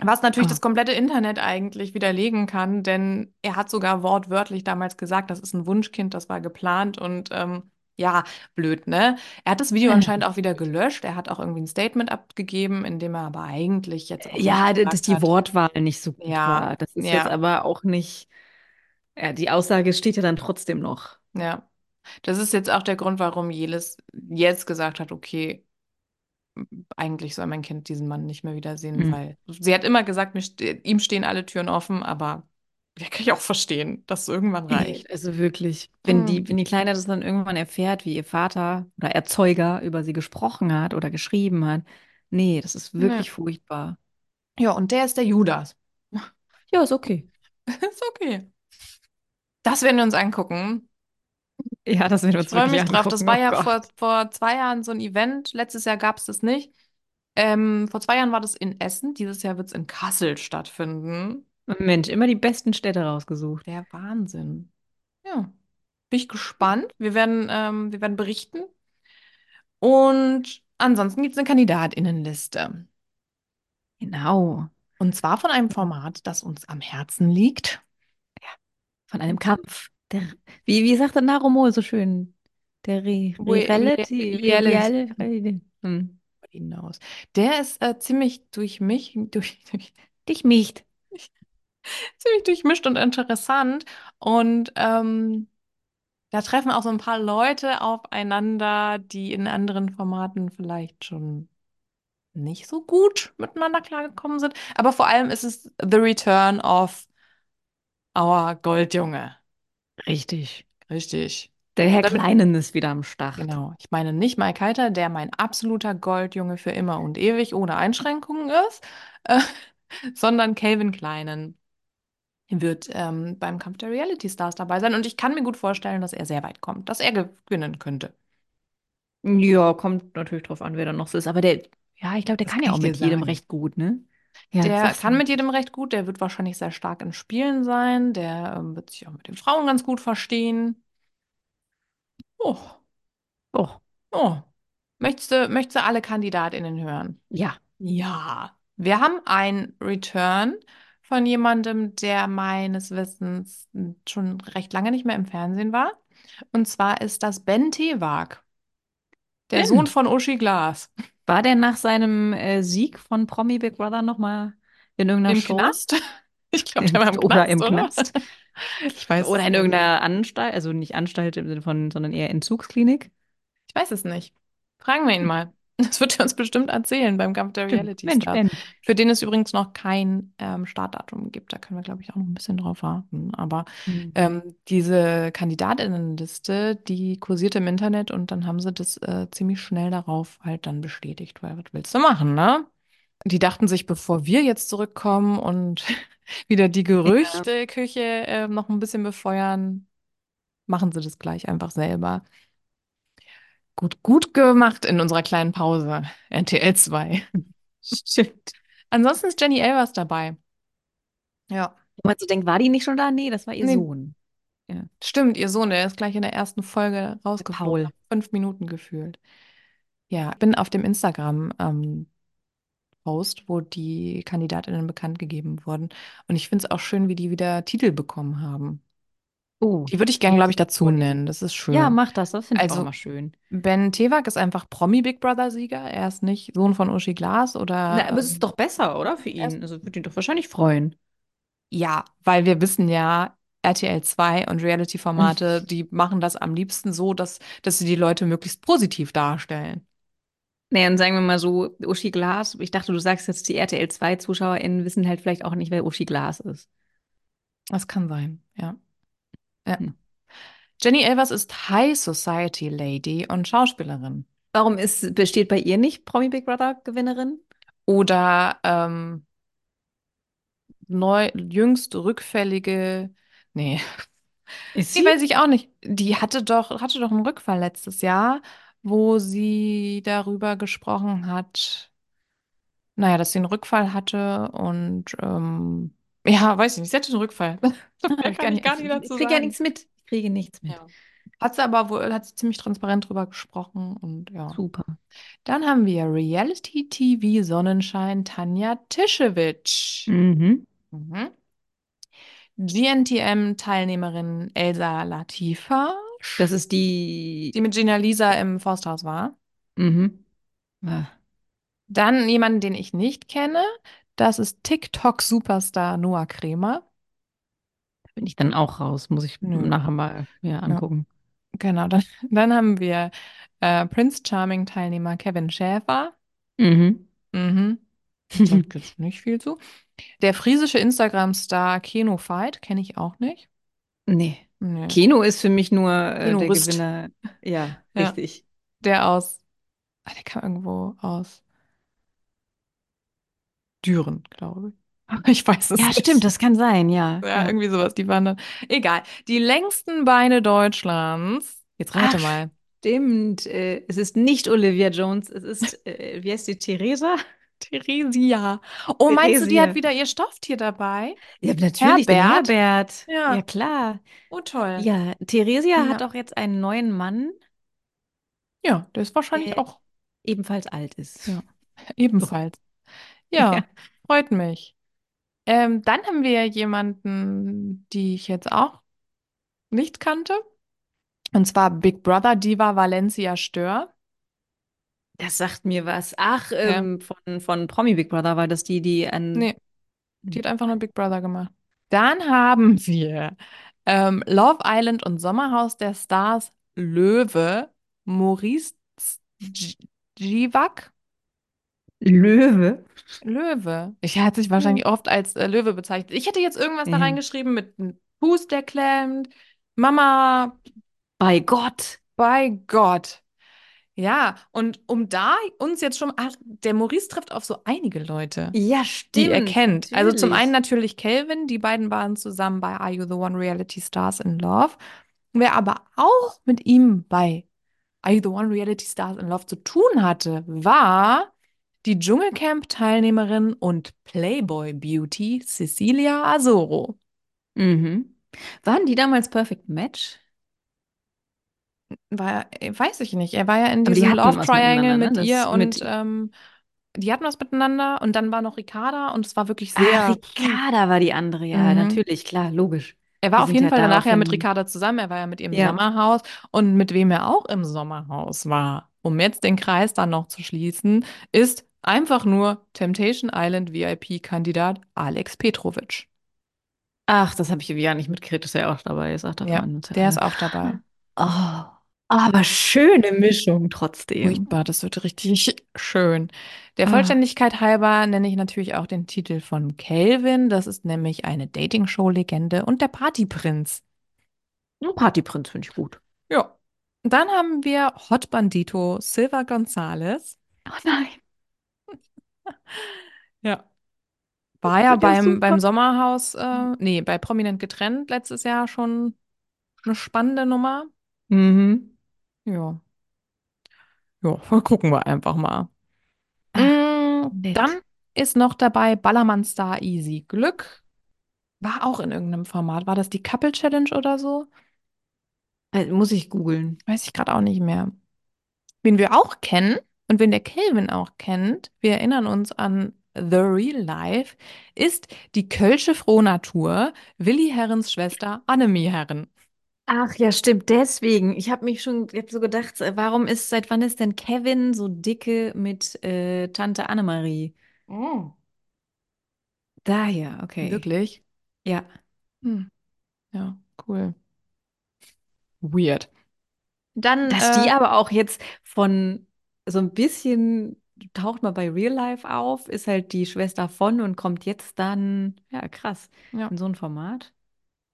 Speaker 1: was natürlich
Speaker 2: Oh.
Speaker 1: das komplette Internet eigentlich widerlegen kann, denn er hat sogar wortwörtlich damals gesagt, das ist ein Wunschkind, das war geplant und ähm, ja, blöd, ne? Er hat das Video
Speaker 2: Äh,
Speaker 1: anscheinend auch wieder gelöscht. Er hat auch irgendwie ein Statement abgegeben, in dem er aber eigentlich jetzt auch
Speaker 2: Ja, dass die
Speaker 1: hat,
Speaker 2: Wortwahl nicht so gut
Speaker 1: ja,
Speaker 2: war. Das ist jetzt
Speaker 1: ja,
Speaker 2: aber auch nicht. Ja, die Aussage steht ja dann trotzdem noch.
Speaker 1: ja. Das ist jetzt auch der Grund, warum Jelis jetzt gesagt hat, okay, eigentlich soll mein Kind diesen Mann nicht mehr wiedersehen,
Speaker 2: Hm.
Speaker 1: weil sie hat immer gesagt, mir ihm stehen alle Türen offen, aber ja, kann ich auch verstehen, dass es irgendwann reicht.
Speaker 2: Also wirklich, wenn die,
Speaker 1: Mm,
Speaker 2: wenn die Kleine das dann irgendwann erfährt, wie ihr Vater oder Erzeuger über sie gesprochen hat oder geschrieben hat, nee, das ist wirklich furchtbar.
Speaker 1: Ja, und der ist der Judas.
Speaker 2: Ja, ist okay.
Speaker 1: Ist okay. Das werden wir uns angucken.
Speaker 2: Ja, das werden wir
Speaker 1: Ich
Speaker 2: uns
Speaker 1: freue
Speaker 2: wirklich
Speaker 1: mich drauf. Das
Speaker 2: angucken.
Speaker 1: war
Speaker 2: Oh
Speaker 1: ja
Speaker 2: Gott.
Speaker 1: vor, vor zwei Jahren so ein Event. Letztes Jahr gab es das nicht. Ähm, vor zwei Jahren war das in Essen. Dieses Jahr wird es in Kassel stattfinden.
Speaker 2: Mensch, immer die besten Städte rausgesucht.
Speaker 1: Der Wahnsinn. Ja, bin ich gespannt. Wir werden, ähm, wir werden berichten. Und ansonsten gibt es eine Kandidatinnenliste.
Speaker 2: Genau.
Speaker 1: Und zwar von einem Format, das uns am Herzen liegt.
Speaker 2: Von einem Kampf. Der, wie, wie sagt der Narumol so schön? Der Re
Speaker 1: Re-
Speaker 2: Reality, Re
Speaker 1: Reality
Speaker 2: Real hm.
Speaker 1: hinaus. Der ist äh, ziemlich durch mich, durch, durch,
Speaker 2: Dich nicht.
Speaker 1: ziemlich durchmischt und interessant. Und ähm, da treffen auch so ein paar Leute aufeinander, die in anderen Formaten vielleicht schon nicht so gut miteinander klargekommen sind. Aber vor allem ist es The Return of our Goldjunge.
Speaker 2: Richtig.
Speaker 1: Richtig.
Speaker 2: Der Herr
Speaker 1: Damit,
Speaker 2: Kleinen ist wieder am Start.
Speaker 1: genau. Ich meine nicht Mike Heiter, der mein absoluter Goldjunge für immer und ewig ohne Einschränkungen ist, äh, sondern Calvin Kleinen wird ähm, beim Kampf der Reality Stars dabei sein. Und ich kann mir gut vorstellen, dass er sehr weit kommt, dass er gewinnen könnte.
Speaker 2: Ja, kommt natürlich drauf an, wer dann noch so ist. Aber der, ja, ich glaube, der
Speaker 1: Das
Speaker 2: kann ja auch mit jedem
Speaker 1: sagen.
Speaker 2: recht gut, ne? Ja,
Speaker 1: Der kann mit jedem recht gut, der wird wahrscheinlich sehr stark in Spielen sein, der ähm, wird sich auch mit den Frauen ganz gut verstehen. Oh,
Speaker 2: Oh,
Speaker 1: oh. Möchtest du, möchtest du alle KandidatInnen hören?
Speaker 2: ja.
Speaker 1: Ja. Wir haben ein Return von jemandem, der meines Wissens schon recht lange nicht mehr im Fernsehen war. Und zwar ist das Ben Tewag, der Sohn
Speaker 2: Stimmt.
Speaker 1: von Uschi Glas.
Speaker 2: War der nach seinem äh, Sieg von Promi Big Brother nochmal in irgendeiner
Speaker 1: Im
Speaker 2: Show?
Speaker 1: Knast? Ich glaube, der war im
Speaker 2: oder
Speaker 1: Knast,
Speaker 2: im
Speaker 1: oder?
Speaker 2: Knast?
Speaker 1: Ich weiß
Speaker 2: Oder in irgendeiner Anstalt, also nicht Anstalt im Sinne von, sondern eher Entzugsklinik?
Speaker 1: Ich weiß es nicht. Fragen wir ihn mal. Das wird er uns bestimmt erzählen beim Kampf der. Reality
Speaker 2: Mensch,
Speaker 1: Stars.
Speaker 2: Ben.
Speaker 1: Für den es übrigens noch kein ähm, Startdatum gibt. Da können wir, glaube ich, auch noch ein bisschen drauf warten. Aber
Speaker 2: Hm.
Speaker 1: ähm, diese Kandidatinnenliste, die kursierte im Internet und dann haben sie das äh, ziemlich schnell darauf halt dann bestätigt, weil was willst du machen, ne? Die dachten sich, bevor wir jetzt zurückkommen und wieder die. Gerüchteküche äh, noch ein bisschen befeuern, machen sie das gleich einfach selber. Gut, gut gemacht in unserer kleinen Pause. RTL 2.
Speaker 2: Stimmt.
Speaker 1: Ansonsten ist Jenny Elvers dabei. Ja.
Speaker 2: Wo man so denkt, war die nicht schon da? Nee, das war ihr
Speaker 1: Nee,
Speaker 2: Sohn. Ja.
Speaker 1: stimmt, ihr Sohn, der ist gleich in der ersten Folge
Speaker 2: Der
Speaker 1: rausgeflogen.
Speaker 2: Paul.
Speaker 1: Fünf Minuten gefühlt. Ja, ich bin auf dem Instagram ähm, Post, wo die Kandidatinnen bekannt gegeben wurden. Und ich finde es auch schön, wie die wieder Titel bekommen haben.
Speaker 2: Oh,
Speaker 1: Die würde ich gern,
Speaker 2: muss
Speaker 1: glaube ich, dazu nennen. Das ist
Speaker 2: Ja,
Speaker 1: schön.
Speaker 2: mach das. Das finde ich auch
Speaker 1: Also,
Speaker 2: immer schön.
Speaker 1: Ben Tewak ist einfach Promi-Big Brother-Sieger. Er ist nicht Sohn von Uschi Glas
Speaker 2: Na, aber es ist
Speaker 1: Ähm,
Speaker 2: doch besser, oder? Für
Speaker 1: er ist,
Speaker 2: ihn. Also würde ihn doch wahrscheinlich freuen.
Speaker 1: ja, weil wir wissen ja, RTL 2 und Reality-Formate, die machen das am liebsten so, dass, dass sie die Leute möglichst positiv darstellen.
Speaker 2: Nee, und sagen wir mal so, Uschi Glas, ich dachte, du sagst jetzt, die RTL 2-ZuschauerInnen wissen halt vielleicht auch nicht, wer Uschi Glas ist.
Speaker 1: Das kann sein, ja. Ja.
Speaker 2: Hm.
Speaker 1: Jenny Elvers ist High Society Lady und Schauspielerin.
Speaker 2: Warum ist, besteht bei ihr nicht Promi Big Brother Gewinnerin?
Speaker 1: Oder ähm, neu, jüngst rückfällige. Nee,
Speaker 2: Ist
Speaker 1: nee,
Speaker 2: sie?
Speaker 1: weiß ich auch nicht. Die hatte doch, hatte doch einen Rückfall letztes Jahr, wo sie darüber gesprochen hat, naja, dass sie einen Rückfall hatte und ähm, ja, weiß ich nicht, sie hatte einen Rückfall.
Speaker 2: Ah,
Speaker 1: Mehr
Speaker 2: ich gar
Speaker 1: kann ich
Speaker 2: nicht,
Speaker 1: gar nicht
Speaker 2: ich
Speaker 1: dazu
Speaker 2: kriege ja nichts mit. Ich kriege nichts mit.
Speaker 1: Ja. Hat sie aber wohl, hat sie ziemlich transparent drüber gesprochen und ja.
Speaker 2: Super.
Speaker 1: Dann haben wir Reality-TV Sonnenschein Tanja Tischewitsch.
Speaker 2: Mhm.
Speaker 1: Mhm. GNTM-Teilnehmerin Elsa Latifa,
Speaker 2: Das ist die.
Speaker 1: die mit Gina Lisa im Forsthaus war.
Speaker 2: Mhm. Ah,
Speaker 1: Dann jemanden, den ich nicht kenne. Das ist TikTok-Superstar Noah Kremer.
Speaker 2: Da bin ich dann auch raus. Muss ich
Speaker 1: Nö.
Speaker 2: nachher mal ja,
Speaker 1: Ja,
Speaker 2: angucken.
Speaker 1: genau. Dann, dann haben wir äh, Prince Charming-Teilnehmer Kevin Schäfer.
Speaker 2: Mhm.
Speaker 1: Mhm. Sagt jetzt nicht viel zu. Der friesische Instagram-Star Keno Fight kenne ich auch nicht.
Speaker 2: Nee.
Speaker 1: Nee.
Speaker 2: Keno ist für mich nur äh, der. Gewinner. Ja,
Speaker 1: Ja.
Speaker 2: richtig.
Speaker 1: Der aus, ah, der kam irgendwo aus Düren, glaube ich. Ich weiß es
Speaker 2: Ja,
Speaker 1: nicht.
Speaker 2: stimmt, das kann sein, ja.
Speaker 1: Ja,
Speaker 2: ja.
Speaker 1: irgendwie sowas. Die waren dann. Egal. Die längsten Beine Deutschlands. Jetzt rate
Speaker 2: Ach,
Speaker 1: mal.
Speaker 2: Stimmt. Äh, es ist nicht Olivia Jones, es ist, äh, wie heißt die, Theresa?
Speaker 1: Theresia. Oh, meinst du, die hat
Speaker 2: Theresia.
Speaker 1: wieder ihr Stofftier dabei?
Speaker 2: Ja, natürlich,
Speaker 1: Herbert?
Speaker 2: Herbert. Ja,
Speaker 1: Ja.
Speaker 2: klar.
Speaker 1: Oh, toll.
Speaker 2: Ja, Theresia hat
Speaker 1: Ja.
Speaker 2: auch jetzt einen neuen Mann,
Speaker 1: Ja, der ist wahrscheinlich auch
Speaker 2: ebenfalls alt ist.
Speaker 1: Ja. ebenfalls.
Speaker 2: Ja.
Speaker 1: Freut mich. Ähm, dann haben wir jemanden, die ich jetzt auch nicht kannte. Und zwar Big Brother Diva Valencia Stör.
Speaker 2: Das sagt mir was. Ach,
Speaker 1: Ja.
Speaker 2: ähm, von, von Promi Big Brother war das die, die an.
Speaker 1: Nee, die hat einfach nur Big Brother gemacht. Dann haben wir ähm, Love Island und Sommerhaus der Stars Löwe Maurice Givak.
Speaker 2: Löwe.
Speaker 1: Löwe. Ich hatte sich wahrscheinlich oft als äh, Löwe bezeichnet. Ich hätte jetzt irgendwas da
Speaker 2: Mhm.
Speaker 1: reingeschrieben mit einem Fuß, der klemmt. Mama,
Speaker 2: Bei Gott.
Speaker 1: bei Gott. Ja, und um da uns jetzt schon, ach, der Maurice trifft auf so einige Leute,
Speaker 2: Ja,
Speaker 1: die er
Speaker 2: stimmt.
Speaker 1: kennt. Also zum einen
Speaker 2: natürlich.
Speaker 1: natürlich Kelvin, die beiden waren zusammen bei Are You the One Reality Stars in Love. Wer aber auch mit ihm bei Are You the One Reality Stars in Love zu tun hatte, war die Dschungelcamp-Teilnehmerin und Playboy Beauty Cecilia Azoro.
Speaker 2: Mhm. Waren die damals Perfect Match?
Speaker 1: War, weiß ich nicht. Er war ja in
Speaker 2: Aber die
Speaker 1: diesem
Speaker 2: hatten
Speaker 1: Love
Speaker 2: was
Speaker 1: Triangle
Speaker 2: miteinander, ne?
Speaker 1: mit ihr
Speaker 2: Das
Speaker 1: und
Speaker 2: mit.
Speaker 1: ähm, die hatten was miteinander und dann war noch Ricarda und es war wirklich
Speaker 2: Ah,
Speaker 1: sehr.
Speaker 2: Ricarda war die andere, ja,
Speaker 1: Mhm.
Speaker 2: natürlich, klar, logisch.
Speaker 1: Er war
Speaker 2: Die
Speaker 1: auf jeden Fall danach ja mit. Ricarda zusammen. Er war ja mit ihr im
Speaker 2: Ja.
Speaker 1: Sommerhaus und mit wem er auch im Sommerhaus war, um jetzt den Kreis dann noch zu schließen, ist einfach nur Temptation Island VIP-Kandidat Alex Petrovic.
Speaker 2: Ach, das habe ich gar nicht mitgekriegt, dass er auch dabei ist. Ach,
Speaker 1: Ja,
Speaker 2: ja
Speaker 1: der ist auch dabei.
Speaker 2: Oh, aber schöne Mischung trotzdem.
Speaker 1: Furchtbar, das wird richtig schön. Der
Speaker 2: Ah.
Speaker 1: Vollständigkeit halber nenne ich natürlich auch den Titel von Kelvin. Das ist nämlich eine Dating-Show-Legende und der Partyprinz.
Speaker 2: Ein Partyprinz finde ich gut.
Speaker 1: Ja. Dann haben wir Hot Bandito Silva Gonzalez.
Speaker 2: Oh nein.
Speaker 1: Ja. War ja beim, beim Sommerhaus, äh, nee, bei Prominent getrennt letztes Jahr schon eine spannende Nummer.
Speaker 2: Mhm.
Speaker 1: Ja. Ja, gucken wir einfach mal.
Speaker 2: Ah,
Speaker 1: Mm, dann ist noch dabei Ballermann-Star Easy Glück. War auch in irgendeinem Format. War das die Couple Challenge oder so?
Speaker 2: Äh, Muss ich googeln.
Speaker 1: Weiß ich gerade auch nicht mehr. Wen wir auch kennen und wen der Kelvin auch kennt, wir erinnern uns an The Real Life, ist die Kölsche Frohnatur Willi Herrens Schwester Annemie Herren.
Speaker 2: Ach ja, stimmt, deswegen. Ich habe mich schon jetzt so gedacht, warum ist, seit wann ist denn Kevin so dicke mit äh, Tante Annemarie?
Speaker 1: Oh.
Speaker 2: Daher, okay.
Speaker 1: Wirklich?
Speaker 2: Ja.
Speaker 1: Hm. Ja, cool. Weird. Dann,
Speaker 2: Dass die
Speaker 1: äh,
Speaker 2: aber auch jetzt von so ein bisschen, taucht mal bei Real Life auf, ist halt die Schwester von und kommt jetzt dann, ja, krass,
Speaker 1: ja,
Speaker 2: in so ein Format.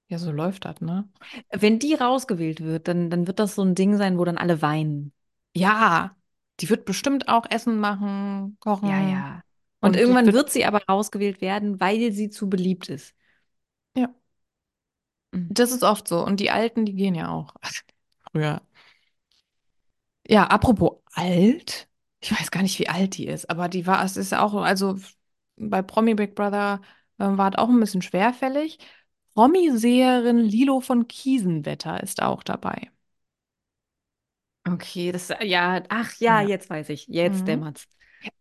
Speaker 1: ja, so läuft das, ne?
Speaker 2: Wenn die rausgewählt wird, dann, dann wird das so ein Ding sein, wo dann alle weinen.
Speaker 1: Ja, die wird bestimmt auch Essen machen,
Speaker 2: Ja,
Speaker 1: kochen
Speaker 2: ja. Und
Speaker 1: und das
Speaker 2: irgendwann
Speaker 1: wird,
Speaker 2: wird sie aber rausgewählt werden, weil sie zu beliebt ist.
Speaker 1: ja,
Speaker 2: Mhm.
Speaker 1: das ist oft so. Und die Alten, die gehen ja auch früher. Ja, apropos alt, ich weiß gar nicht, wie alt die ist, aber die war, es ist auch, also bei Promi Big Brother äh, war es auch ein bisschen schwerfällig. Promi-Seherin Lilo von Kiesenwetter ist auch dabei.
Speaker 2: Okay, das, ja, ach ja,
Speaker 1: Ja.
Speaker 2: jetzt weiß ich, jetzt
Speaker 1: Mhm.
Speaker 2: dämmert's.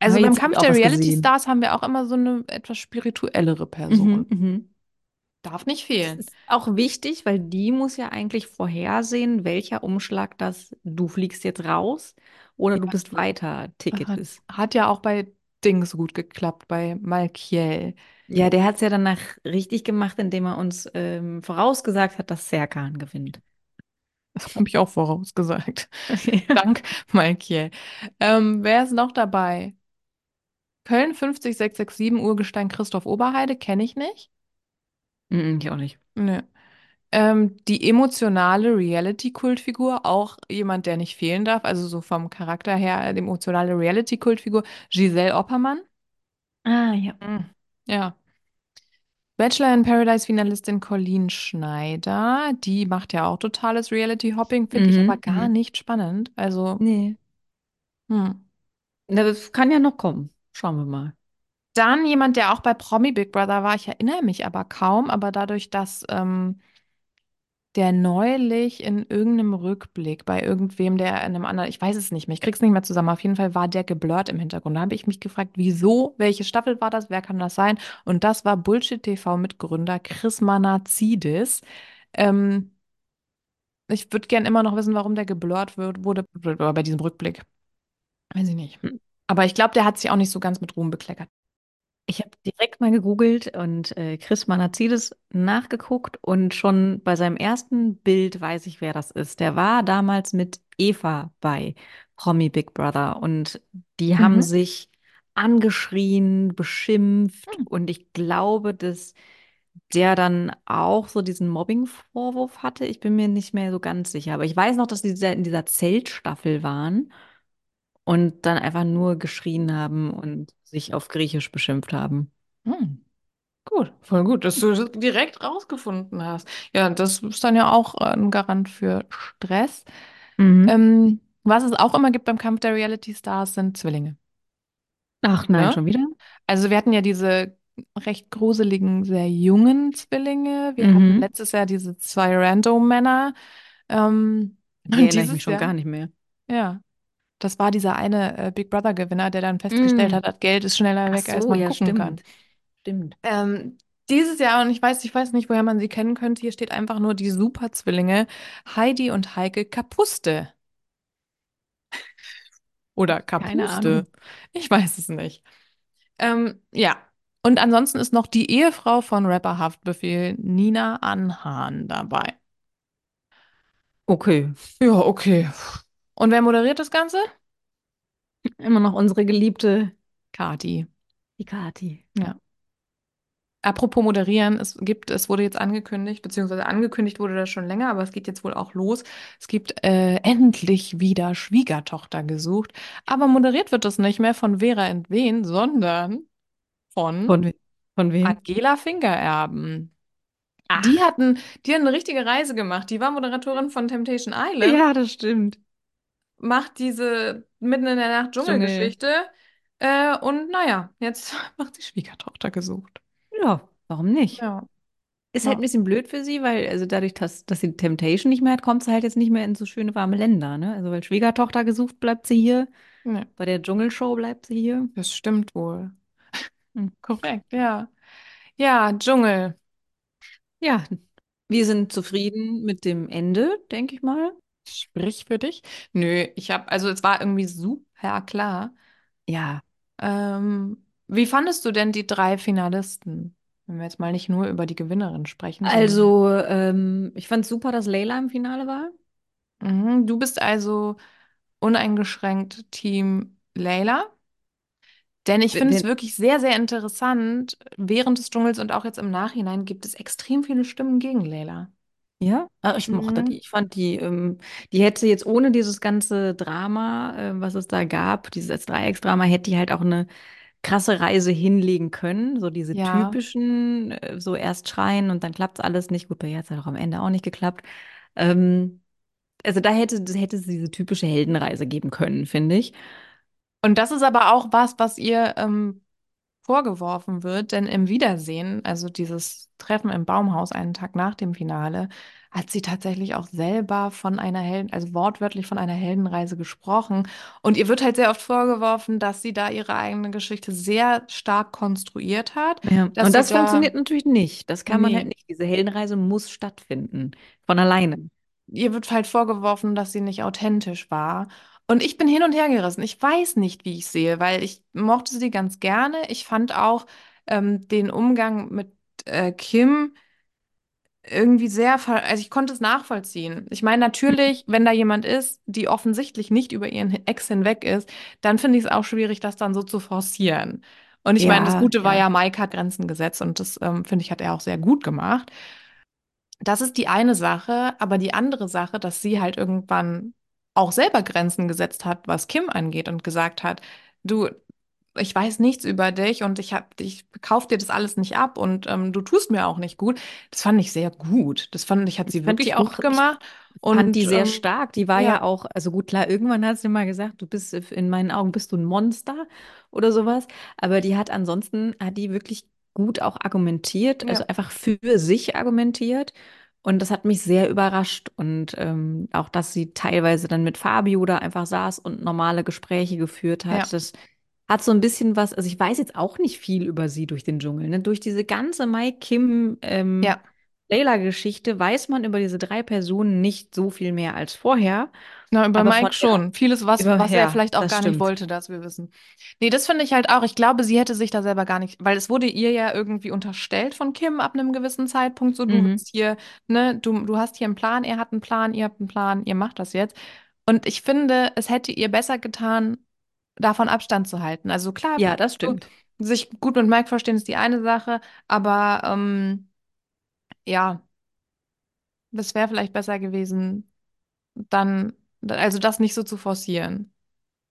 Speaker 2: Aber
Speaker 1: Also beim
Speaker 2: jetzt habe
Speaker 1: Kampf
Speaker 2: ich auch
Speaker 1: der
Speaker 2: was
Speaker 1: Reality
Speaker 2: gesehen.
Speaker 1: Stars haben wir auch immer so eine etwas spirituellere
Speaker 2: Mhm,
Speaker 1: Person.
Speaker 2: mhm.
Speaker 1: Darf nicht
Speaker 2: Das
Speaker 1: fehlen.
Speaker 2: ist auch wichtig, weil die muss ja eigentlich vorhersehen, welcher Umschlag das du fliegst jetzt raus oder du
Speaker 1: Ja,
Speaker 2: bist weiter Ticket
Speaker 1: hat,
Speaker 2: ist.
Speaker 1: hat ja auch bei Dings gut geklappt, bei Malkiel.
Speaker 2: Ja, der hat es ja danach richtig gemacht, indem er uns ähm, vorausgesagt hat, dass Serkan gewinnt.
Speaker 1: Das habe ich auch vorausgesagt. Dank Malkiel. Ähm, wer ist noch dabei? Köln 50667 Urgestein Christoph Oberheide, kenne ich nicht.
Speaker 2: Mhm, ich auch nicht.
Speaker 1: Nö. Ähm, die emotionale Reality-Kultfigur, auch jemand, der nicht fehlen darf, also so vom Charakter her, die emotionale Reality-Kultfigur, Giselle Oppermann.
Speaker 2: Ah, ja.
Speaker 1: Mhm. Ja. Bachelor in Paradise-Finalistin Colleen Schneider, die macht ja auch totales Reality-Hopping, finde ich aber
Speaker 2: Mhm,
Speaker 1: gar
Speaker 2: mhm.
Speaker 1: nicht spannend. Also,
Speaker 2: Nee.
Speaker 1: hm.
Speaker 2: Das kann ja noch kommen. Schauen wir mal.
Speaker 1: Dann jemand, der auch bei Promi Big Brother war, ich erinnere mich aber kaum, aber dadurch, dass ähm, der neulich in irgendeinem Rückblick bei irgendwem, der in einem anderen, ich weiß es nicht mehr, ich krieg's nicht mehr zusammen, auf jeden Fall war der geblurrt im Hintergrund. Da habe ich mich gefragt, wieso, welche Staffel war das, wer kann das sein? Und das war Bullshit TV-Mitgründer Chris Manazidis. Ähm, ich würde gern immer noch wissen, warum der geblurrt wird, wurde, bei diesem Rückblick. Weiß ich nicht.
Speaker 2: Hm.
Speaker 1: Aber ich glaube, der hat sich auch nicht so ganz mit Ruhm bekleckert.
Speaker 2: Ich habe direkt mal gegoogelt und äh, Chris Manazidis nachgeguckt und schon bei seinem ersten Bild weiß ich, wer das ist. Der war damals mit Eva bei Promi Big Brother und die haben
Speaker 1: Mhm.
Speaker 2: sich angeschrien, beschimpft
Speaker 1: Hm.
Speaker 2: und ich glaube, dass der dann auch so diesen Mobbing-Vorwurf hatte. Ich bin mir nicht mehr so ganz sicher, aber ich weiß noch, dass die in dieser Zeltstaffel waren und dann einfach nur geschrien haben und sich auf Griechisch beschimpft haben.
Speaker 1: Hm. Gut, voll gut, dass du das direkt rausgefunden hast. Ja, das ist dann ja auch äh, ein Garant für Stress.
Speaker 2: Mhm.
Speaker 1: Ähm, was es auch immer gibt beim Kampf der Reality Stars sind Zwillinge.
Speaker 2: Ach nein,
Speaker 1: Ne?
Speaker 2: schon wieder?
Speaker 1: Also wir hatten ja diese recht gruseligen, sehr jungen Zwillinge. Wir hatten
Speaker 2: Mhm.
Speaker 1: letztes Jahr diese zwei Random-Männer. Ähm,
Speaker 2: Die erinnere ich mich schon
Speaker 1: Jahr,
Speaker 2: gar nicht mehr.
Speaker 1: ja, das war dieser eine äh, Big Brother-Gewinner, der dann festgestellt
Speaker 2: Mhm.
Speaker 1: hat, das Geld ist schneller weg, als
Speaker 2: so,
Speaker 1: man
Speaker 2: ja,
Speaker 1: gucken kann.
Speaker 2: stimmt. Stimmt.
Speaker 1: Ähm, dieses Jahr, und ich weiß, ich weiß nicht, woher man sie kennen könnte, hier steht einfach nur die Superzwillinge Heidi und Heike Kapuste. Oder. Kapuste. Ich weiß es nicht. Ähm, ja. Und ansonsten ist noch die Ehefrau von Rapper Haftbefehl, Nina Anhahn, dabei.
Speaker 2: Okay.
Speaker 1: Ja, okay. Und wer moderiert das Ganze?
Speaker 2: Immer noch unsere geliebte
Speaker 1: Kati.
Speaker 2: die Kati.
Speaker 1: Ja. Apropos moderieren, es gibt, es wurde jetzt angekündigt, beziehungsweise angekündigt wurde das schon länger, aber es geht jetzt wohl auch los. Es gibt äh, endlich wieder Schwiegertochter gesucht, aber moderiert wird das nicht mehr von Vera Entwen, sondern von
Speaker 2: Von, we von wem?
Speaker 1: Angela Fingererben. Die
Speaker 2: Ach,
Speaker 1: hatten, die hatten eine richtige Reise gemacht. Die war Moderatorin von Temptation Island,
Speaker 2: ja, das stimmt.
Speaker 1: Macht diese mitten in der Nacht
Speaker 2: Dschungel.
Speaker 1: Dschungelgeschichte äh, und naja, jetzt macht sie Schwiegertochter gesucht.
Speaker 2: Ja, warum nicht?
Speaker 1: Ja,
Speaker 2: Ist halt ein
Speaker 1: ja,
Speaker 2: bisschen blöd für sie, weil, also dadurch, dass, dass sie Temptation nicht mehr hat, kommt sie halt jetzt nicht mehr in so schöne warme Länder, ne? Also, weil Schwiegertochter gesucht, bleibt sie hier.
Speaker 1: ne,
Speaker 2: Bei der Dschungelshow bleibt sie hier.
Speaker 1: das stimmt wohl.
Speaker 2: Hm.
Speaker 1: Korrekt, ja. Ja, Dschungel.
Speaker 2: Ja, Wir sind zufrieden mit dem Ende, denke ich mal.
Speaker 1: Sprich für dich? Nö, ich habe, also es war irgendwie super klar.
Speaker 2: Ja,
Speaker 1: Ähm, wie fandest du denn die drei Finalisten? Wenn wir jetzt mal nicht nur über die Gewinnerin sprechen, sondern
Speaker 2: also ähm, ich fand super, dass Layla im Finale war.
Speaker 1: mhm, du bist also uneingeschränkt Team Layla. Denn ich finde es wirklich sehr, sehr interessant. Während des Dschungels und auch jetzt im Nachhinein gibt es extrem viele Stimmen gegen Layla.
Speaker 2: Ja, ah, ich mochte die.
Speaker 1: Mhm.
Speaker 2: Ich fand die, ähm, die hätte jetzt ohne dieses ganze Drama, äh, was es da gab, dieses Dreiecksdrama, hätte die halt auch eine krasse Reise hinlegen können. So diese
Speaker 1: Ja.
Speaker 2: typischen, äh, so erst schreien und dann klappt alles nicht. Gut, bei ihr hat es halt auch am Ende auch nicht geklappt. Ähm, also da hätte, hätte es diese typische Heldenreise geben können, finde ich.
Speaker 1: Und das ist aber auch was, was ihr ähm, vorgeworfen wird, denn im Wiedersehen, also dieses Treffen im Baumhaus einen Tag nach dem Finale, hat sie tatsächlich auch selber von einer Helden, also wortwörtlich von einer Heldenreise gesprochen. Und ihr wird halt sehr oft vorgeworfen, dass sie da ihre eigene Geschichte sehr stark konstruiert hat,
Speaker 2: Ja, und das
Speaker 1: da,
Speaker 2: funktioniert natürlich nicht. Das kann man halt
Speaker 1: nee,
Speaker 2: nicht. Diese Heldenreise muss stattfinden. Von alleine.
Speaker 1: ihr wird halt vorgeworfen, dass sie nicht authentisch war. Und ich bin hin und her gerissen. Ich weiß nicht, wie ich sehe, weil ich mochte sie ganz gerne. Ich fand auch ähm, den Umgang mit äh, Kim irgendwie sehr, ver- also ich konnte es nachvollziehen. Ich meine, natürlich, wenn da jemand ist, die offensichtlich nicht über ihren Ex hinweg ist, dann finde ich es auch schwierig, das dann so zu forcieren. Und ich meine, das
Speaker 2: Ja,
Speaker 1: Gute war
Speaker 2: ja.
Speaker 1: ja, Mike hat Grenzen gesetzt und das, ähm, finde ich, hat er auch sehr gut gemacht. Das ist die eine Sache, aber die andere Sache, dass sie halt irgendwann auch selber Grenzen gesetzt hat, was Kim angeht und gesagt hat, du, ich weiß nichts über dich und ich hab, ich kauf dir das alles nicht ab und ähm, du tust mir auch nicht gut. Das fand ich sehr gut. Das fand ich, hat
Speaker 2: Ich
Speaker 1: sie
Speaker 2: fand
Speaker 1: wirklich
Speaker 2: auch, ich
Speaker 1: gemacht
Speaker 2: fand
Speaker 1: und
Speaker 2: die sehr
Speaker 1: ähm,
Speaker 2: stark. Die war ja
Speaker 1: ja,
Speaker 2: auch, also gut, klar, irgendwann hat sie mal gesagt, du bist in meinen Augen bist du ein Monster oder sowas. Aber die hat ansonsten, hat die wirklich gut auch argumentiert, also
Speaker 1: ja,
Speaker 2: einfach für sich argumentiert. Und das hat mich sehr überrascht. Und ähm, auch, dass sie teilweise dann mit Fabio da einfach saß und normale Gespräche geführt hat,
Speaker 1: ja,
Speaker 2: das hat so ein bisschen was, also ich weiß jetzt auch nicht viel über sie durch den Dschungel, ne? Durch diese ganze Mai Kim, ähm,
Speaker 1: ja.
Speaker 2: Layla-Geschichte weiß man über diese drei Personen nicht so viel mehr als vorher.
Speaker 1: Na, über
Speaker 2: Aber
Speaker 1: Mike schon. Vieles, was, was er
Speaker 2: ja,
Speaker 1: vielleicht auch gar nicht
Speaker 2: stimmt.
Speaker 1: wollte, dass wir wissen. Nee, das finde ich halt auch. Ich glaube, sie hätte sich da selber gar nicht, weil es wurde ihr ja irgendwie unterstellt von Kim ab einem gewissen Zeitpunkt, so du
Speaker 2: Mhm.
Speaker 1: willst hier, ne, du, du hast hier einen Plan, er hat einen Plan, ihr habt einen Plan, ihr macht das jetzt. Und ich finde, es hätte ihr besser getan, davon Abstand zu halten. Also klar,
Speaker 2: Ja, das stimmt.
Speaker 1: sich gut mit Mike verstehen ist die eine Sache, aber ähm, ja, das wäre vielleicht besser gewesen, dann, also das nicht so zu forcieren.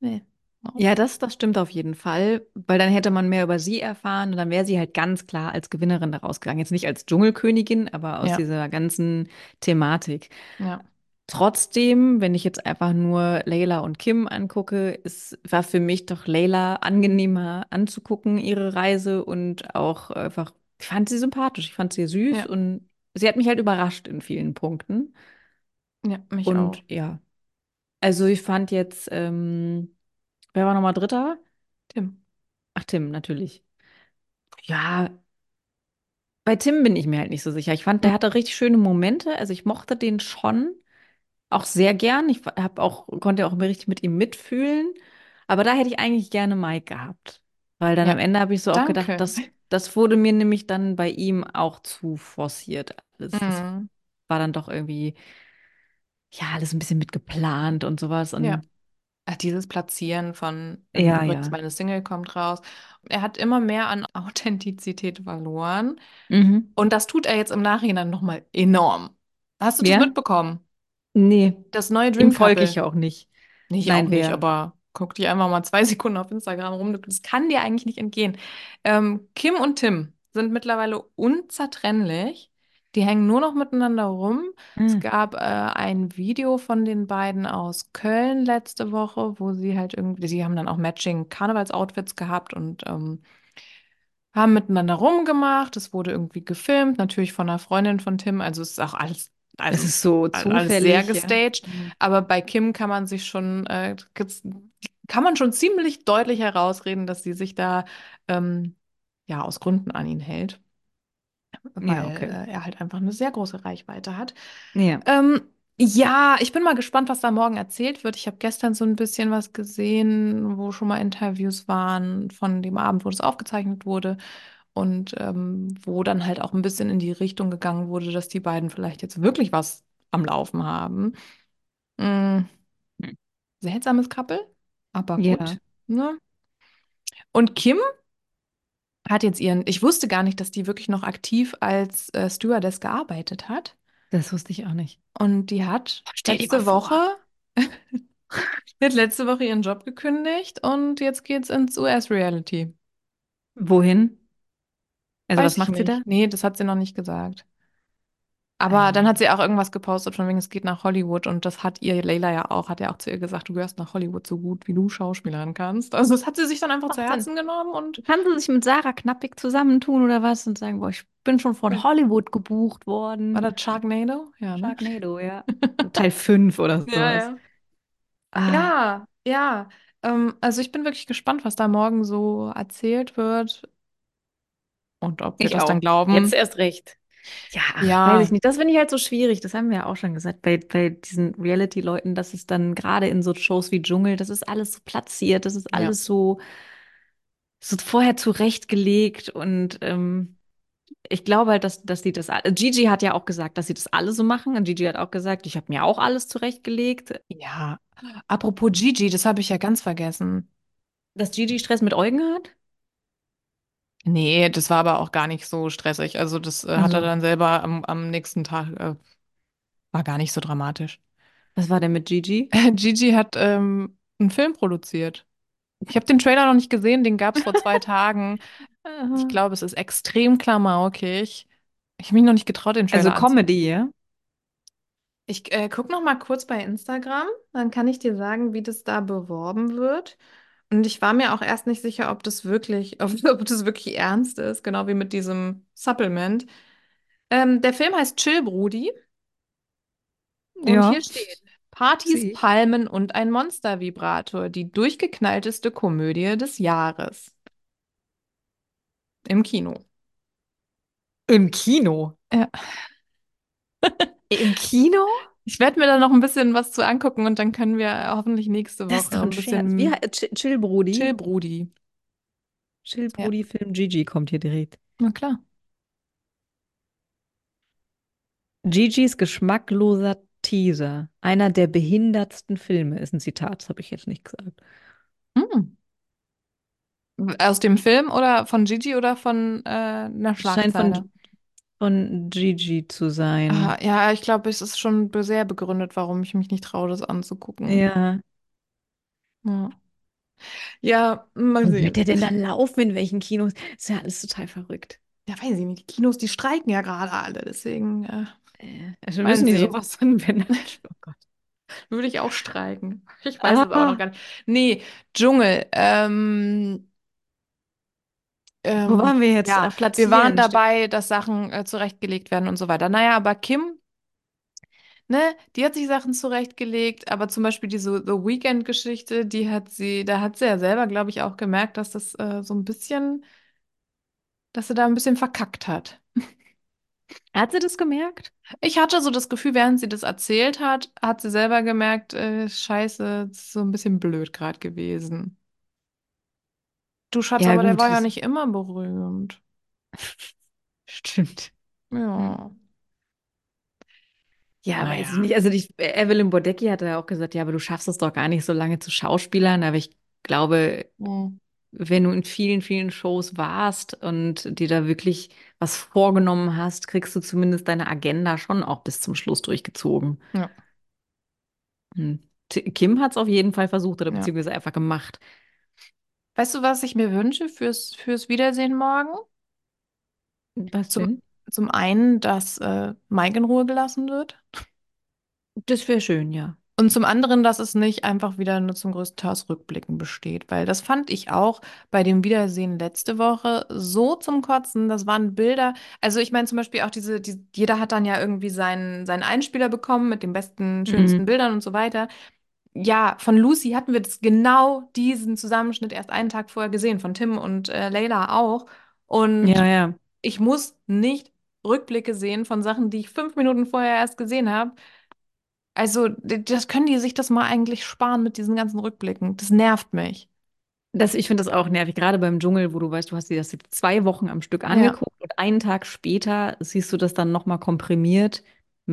Speaker 1: Nee. Ja.
Speaker 2: Ja, das, das stimmt auf jeden Fall, weil dann hätte man mehr über sie erfahren und dann wäre sie halt ganz klar als Gewinnerin daraus gegangen. Jetzt nicht als Dschungelkönigin, aber aus
Speaker 1: Ja,
Speaker 2: dieser ganzen Thematik.
Speaker 1: ja,
Speaker 2: Trotzdem, wenn ich jetzt einfach nur Layla und Kim angucke, es war für mich doch Layla angenehmer anzugucken, ihre Reise und auch einfach, ich fand sie sympathisch, ich fand sie süß
Speaker 1: ja,
Speaker 2: und sie hat mich halt überrascht in vielen Punkten.
Speaker 1: ja, mich auch.
Speaker 2: Und ja, also ich fand jetzt, ähm, wer war nochmal Dritter?
Speaker 1: Tim.
Speaker 2: Ach, Tim, natürlich. Ja, bei Tim bin ich mir halt nicht so sicher. Ich fand, der
Speaker 1: Hm.
Speaker 2: hatte richtig schöne Momente, also ich mochte den schon. Auch sehr gern. Ich habe auch, konnte auch richtig mit ihm mitfühlen. Aber da hätte ich eigentlich gerne Mike gehabt. Weil dann am
Speaker 1: Ja,
Speaker 2: Ende habe ich so auch gedacht,
Speaker 1: danke.
Speaker 2: das, das wurde mir nämlich dann bei ihm auch zu forciert. alles. das
Speaker 1: Mhm.
Speaker 2: war dann doch irgendwie, ja, alles ein bisschen mitgeplant und sowas.
Speaker 1: Ja.
Speaker 2: Und
Speaker 1: Ach, dieses Platzieren von
Speaker 2: ja, ja.
Speaker 1: meine Single kommt raus. Er hat immer mehr an Authentizität verloren.
Speaker 2: Mhm.
Speaker 1: Und das tut er jetzt im Nachhinein nochmal enorm. Hast du das
Speaker 2: Ja?
Speaker 1: mitbekommen?
Speaker 2: Nee,
Speaker 1: Das neue
Speaker 2: ihm
Speaker 1: Dream
Speaker 2: folge ich ja auch nicht.
Speaker 1: Nee, ich auch
Speaker 2: Nein,
Speaker 1: nicht, aber guck dir einfach mal zwei Sekunden auf Instagram rum. Das kann dir eigentlich nicht entgehen. Ähm, Kim und Tim sind mittlerweile unzertrennlich. Die hängen nur noch miteinander rum. Es
Speaker 2: Hm.
Speaker 1: gab äh, ein Video von den beiden aus Köln letzte Woche, wo sie halt irgendwie, sie haben dann auch Matching Karnevalsoutfits gehabt und ähm, haben miteinander rumgemacht. Es wurde irgendwie gefilmt, natürlich von einer Freundin von Tim. Also es ist auch alles,
Speaker 2: Es
Speaker 1: also
Speaker 2: ist so
Speaker 1: alles sehr
Speaker 2: zufällig, ja.
Speaker 1: gestaged.
Speaker 2: Mhm.
Speaker 1: Aber bei Kim kann man sich schon, äh, kann man schon ziemlich deutlich herausreden, dass sie sich da ähm, ja aus Gründen an ihn hält.
Speaker 2: Ja,
Speaker 1: weil
Speaker 2: okay.
Speaker 1: äh, er halt einfach eine sehr große Reichweite hat.
Speaker 2: Ja.
Speaker 1: Ähm, ja, ich bin mal gespannt, was da morgen erzählt wird. Ich habe gestern so ein bisschen was gesehen, wo schon mal Interviews waren von dem Abend, wo das aufgezeichnet wurde und ähm, wo dann halt auch ein bisschen in die Richtung gegangen wurde, dass die beiden vielleicht jetzt wirklich was am Laufen haben. Mm,
Speaker 2: Hm.
Speaker 1: seltsames Couple, aber
Speaker 2: Ja,
Speaker 1: gut. Ne? Und Kim hat jetzt ihren, ich wusste gar nicht, dass die wirklich noch aktiv als äh, Stewardess gearbeitet hat.
Speaker 2: das wusste ich auch nicht.
Speaker 1: Und die hat
Speaker 2: Stell
Speaker 1: letzte. Woche, die hat letzte Woche ihren Job gekündigt und jetzt geht's ins US-Reality.
Speaker 2: Wohin? Also
Speaker 1: Weiß
Speaker 2: was
Speaker 1: ich
Speaker 2: macht sie da?
Speaker 1: nicht. Nee, das hat sie noch nicht gesagt. Aber dann hat sie auch irgendwas gepostet, von wegen, es geht nach Hollywood. Und das hat ihr Leila ja auch, hat ja auch zu ihr gesagt, du gehörst nach Hollywood so gut, wie du Schauspielern kannst. Also das hat sie sich dann einfach zu
Speaker 2: macht Sinn.
Speaker 1: Herzen genommen und
Speaker 2: Kann sie sich mit Sarah Knappig zusammentun oder was und sagen, boah, ich bin schon von. Hollywood gebucht
Speaker 1: War
Speaker 2: worden.
Speaker 1: das Sharknado? Ja, ne?
Speaker 2: Sharknado, ja. Teil 5 oder
Speaker 1: Ja,
Speaker 2: sowas.
Speaker 1: ja.
Speaker 2: Ah,
Speaker 1: Ja, ja. Ähm, also ich bin wirklich gespannt, was da morgen so erzählt wird und ob wir
Speaker 2: ich
Speaker 1: das dann
Speaker 2: auch. Jetzt
Speaker 1: glauben.
Speaker 2: erst recht. Ja, ach, weiß ich
Speaker 1: Ja,
Speaker 2: nicht. Das finde ich halt so schwierig. Das haben wir ja auch schon gesagt bei, bei diesen Reality-Leuten, dass es dann gerade in so Shows wie Dschungel, das ist alles so platziert, das ist
Speaker 1: ja.
Speaker 2: alles so, so vorher zurechtgelegt und ähm, ich glaube halt, dass, dass die das. Gigi hat ja auch gesagt, dass sie das alle so machen. Und Gigi hat auch gesagt, ich habe mir auch alles zurechtgelegt.
Speaker 1: Ja. Apropos Gigi, das habe ich ja ganz vergessen.
Speaker 2: Dass Gigi Stress mit Eugen hat?
Speaker 1: Nee, das war aber auch gar nicht so stressig. Also das äh, hat er
Speaker 2: Also,
Speaker 1: dann selber am, am nächsten Tag, äh, war gar nicht so dramatisch.
Speaker 2: was war denn mit Gigi?
Speaker 1: Gigi hat ähm, einen Film produziert. Ich habe den Trailer noch nicht gesehen, den gab es vor zwei Tagen. Ich
Speaker 2: Aha.
Speaker 1: glaube, es ist extrem klamaukig. Ich habe mich noch nicht getraut, den
Speaker 2: Also
Speaker 1: Trailer
Speaker 2: Comedy,
Speaker 1: anzugucken.
Speaker 2: ja?
Speaker 1: Ich äh, gucke noch mal kurz bei Instagram, dann kann ich dir sagen, wie das da beworben wird. Und ich war mir auch erst nicht sicher, ob das wirklich, ob, ob das wirklich ernst ist, genau wie mit diesem Supplement. Ähm, der Film heißt Chill, Brudi. Und hier
Speaker 2: Ja,
Speaker 1: steht Partys,
Speaker 2: ich.
Speaker 1: Palmen und ein Monstervibrator, die durchgeknallteste Komödie des Jahres. Im Kino.
Speaker 2: Im Kino.
Speaker 1: Ja.
Speaker 2: Im Kino?
Speaker 1: Ich werde mir da noch ein bisschen was zu angucken und dann können wir hoffentlich nächste
Speaker 2: Das ist
Speaker 1: Woche
Speaker 2: doch ein
Speaker 1: ein.
Speaker 2: Wie,
Speaker 1: bisschen
Speaker 2: he- Chill, Brudi.
Speaker 1: Chill, Brudi.
Speaker 2: Chill
Speaker 1: Ja,
Speaker 2: Brudi Film Gigi kommt hier direkt.
Speaker 1: na klar.
Speaker 2: Gigi's geschmackloser Teaser. Einer der behindertsten Filme ist ein Zitat, das habe ich jetzt nicht gesagt.
Speaker 1: Hm. Aus dem Film oder von Gigi oder von äh, einer Schlagzeile?
Speaker 2: von, von Gigi zu
Speaker 1: Ah,
Speaker 2: sein.
Speaker 1: ja, ich glaube, es ist schon be- sehr begründet, warum ich mich nicht traue, das anzugucken.
Speaker 2: Ja.
Speaker 1: Ja, ja mal
Speaker 2: Wo wird
Speaker 1: sehen.
Speaker 2: der denn da laufen? In welchen Kinos? Ist ja alles total verrückt.
Speaker 1: Ja, weiß ich nicht. Die Kinos, die streiken ja gerade alle. Deswegen, äh,
Speaker 2: Äh, also müssen die
Speaker 1: sehen.
Speaker 2: sowas dann, wenn dann. Oh Gott.
Speaker 1: Würde ich auch streiken. Ich weiß es auch noch
Speaker 2: Ah,
Speaker 1: gar nicht. Nee, Dschungel. Ähm,
Speaker 2: wo
Speaker 1: ähm,
Speaker 2: waren wir jetzt?
Speaker 1: ja,
Speaker 2: Ach,
Speaker 1: wir waren dabei, dass Sachen äh, zurechtgelegt werden und so weiter. Naja, aber Kim. Ne, die hat sich Sachen zurechtgelegt, aber zum Beispiel diese The Weeknd-Geschichte, die hat sie, da hat sie ja selber, glaube ich, auch gemerkt, dass das äh, so ein bisschen, dass sie da ein bisschen verkackt hat.
Speaker 2: Hat sie das gemerkt?
Speaker 1: Ich hatte so das Gefühl, während sie das erzählt hat, hat sie selber gemerkt, äh, Scheiße, das ist so ein bisschen blöd gerade gewesen. Du Schatz,
Speaker 2: Ja,
Speaker 1: aber der
Speaker 2: gut.
Speaker 1: war ja
Speaker 2: Das
Speaker 1: nicht immer berühmt.
Speaker 2: stimmt.
Speaker 1: Ja,
Speaker 2: Ja, weiß ich
Speaker 1: naja.
Speaker 2: nicht. Also die, Evelyn Bodecki hat ja auch gesagt, ja, aber du schaffst es doch gar nicht so lange zu Schauspielern. Aber ich glaube,
Speaker 1: Hm,
Speaker 2: wenn du in vielen, vielen Shows warst und dir da wirklich was vorgenommen hast, kriegst du zumindest deine Agenda schon auch bis zum Schluss durchgezogen.
Speaker 1: Ja,
Speaker 2: Hm. T- Kim hat es auf jeden Fall versucht oder
Speaker 1: ja.
Speaker 2: beziehungsweise einfach gemacht.
Speaker 1: Weißt du, was ich mir wünsche fürs, fürs Wiedersehen morgen?
Speaker 2: Was
Speaker 1: Zum,
Speaker 2: denn?
Speaker 1: zum einen, dass äh, Mike in Ruhe gelassen wird.
Speaker 2: Das wäre schön, ja.
Speaker 1: Und zum anderen, dass es nicht einfach wieder nur zum größten Teil aus Rückblicken besteht, weil das fand ich auch bei dem Wiedersehen letzte Woche so zum Kotzen. Das waren Bilder. Also ich meine zum Beispiel auch diese, die, jeder hat dann ja irgendwie seinen, seinen Einspieler bekommen mit den besten, schönsten
Speaker 2: Mhm.
Speaker 1: Bildern und so weiter. Ja, von Lucy hatten wir das genau diesen Zusammenschnitt erst einen Tag vorher gesehen, von Tim und äh, Layla auch. Und
Speaker 2: Ja, ja.
Speaker 1: ich muss nicht Rückblicke sehen von Sachen, die ich fünf Minuten vorher erst gesehen habe. Also, das können die sich das mal eigentlich sparen mit diesen ganzen Rückblicken. Das nervt mich.
Speaker 2: Das, ich finde das auch nervig, gerade beim Dschungel, wo du weißt, du hast dir das jetzt zwei Wochen am Stück
Speaker 1: Ja,
Speaker 2: angeguckt und einen Tag später siehst du das dann nochmal komprimiert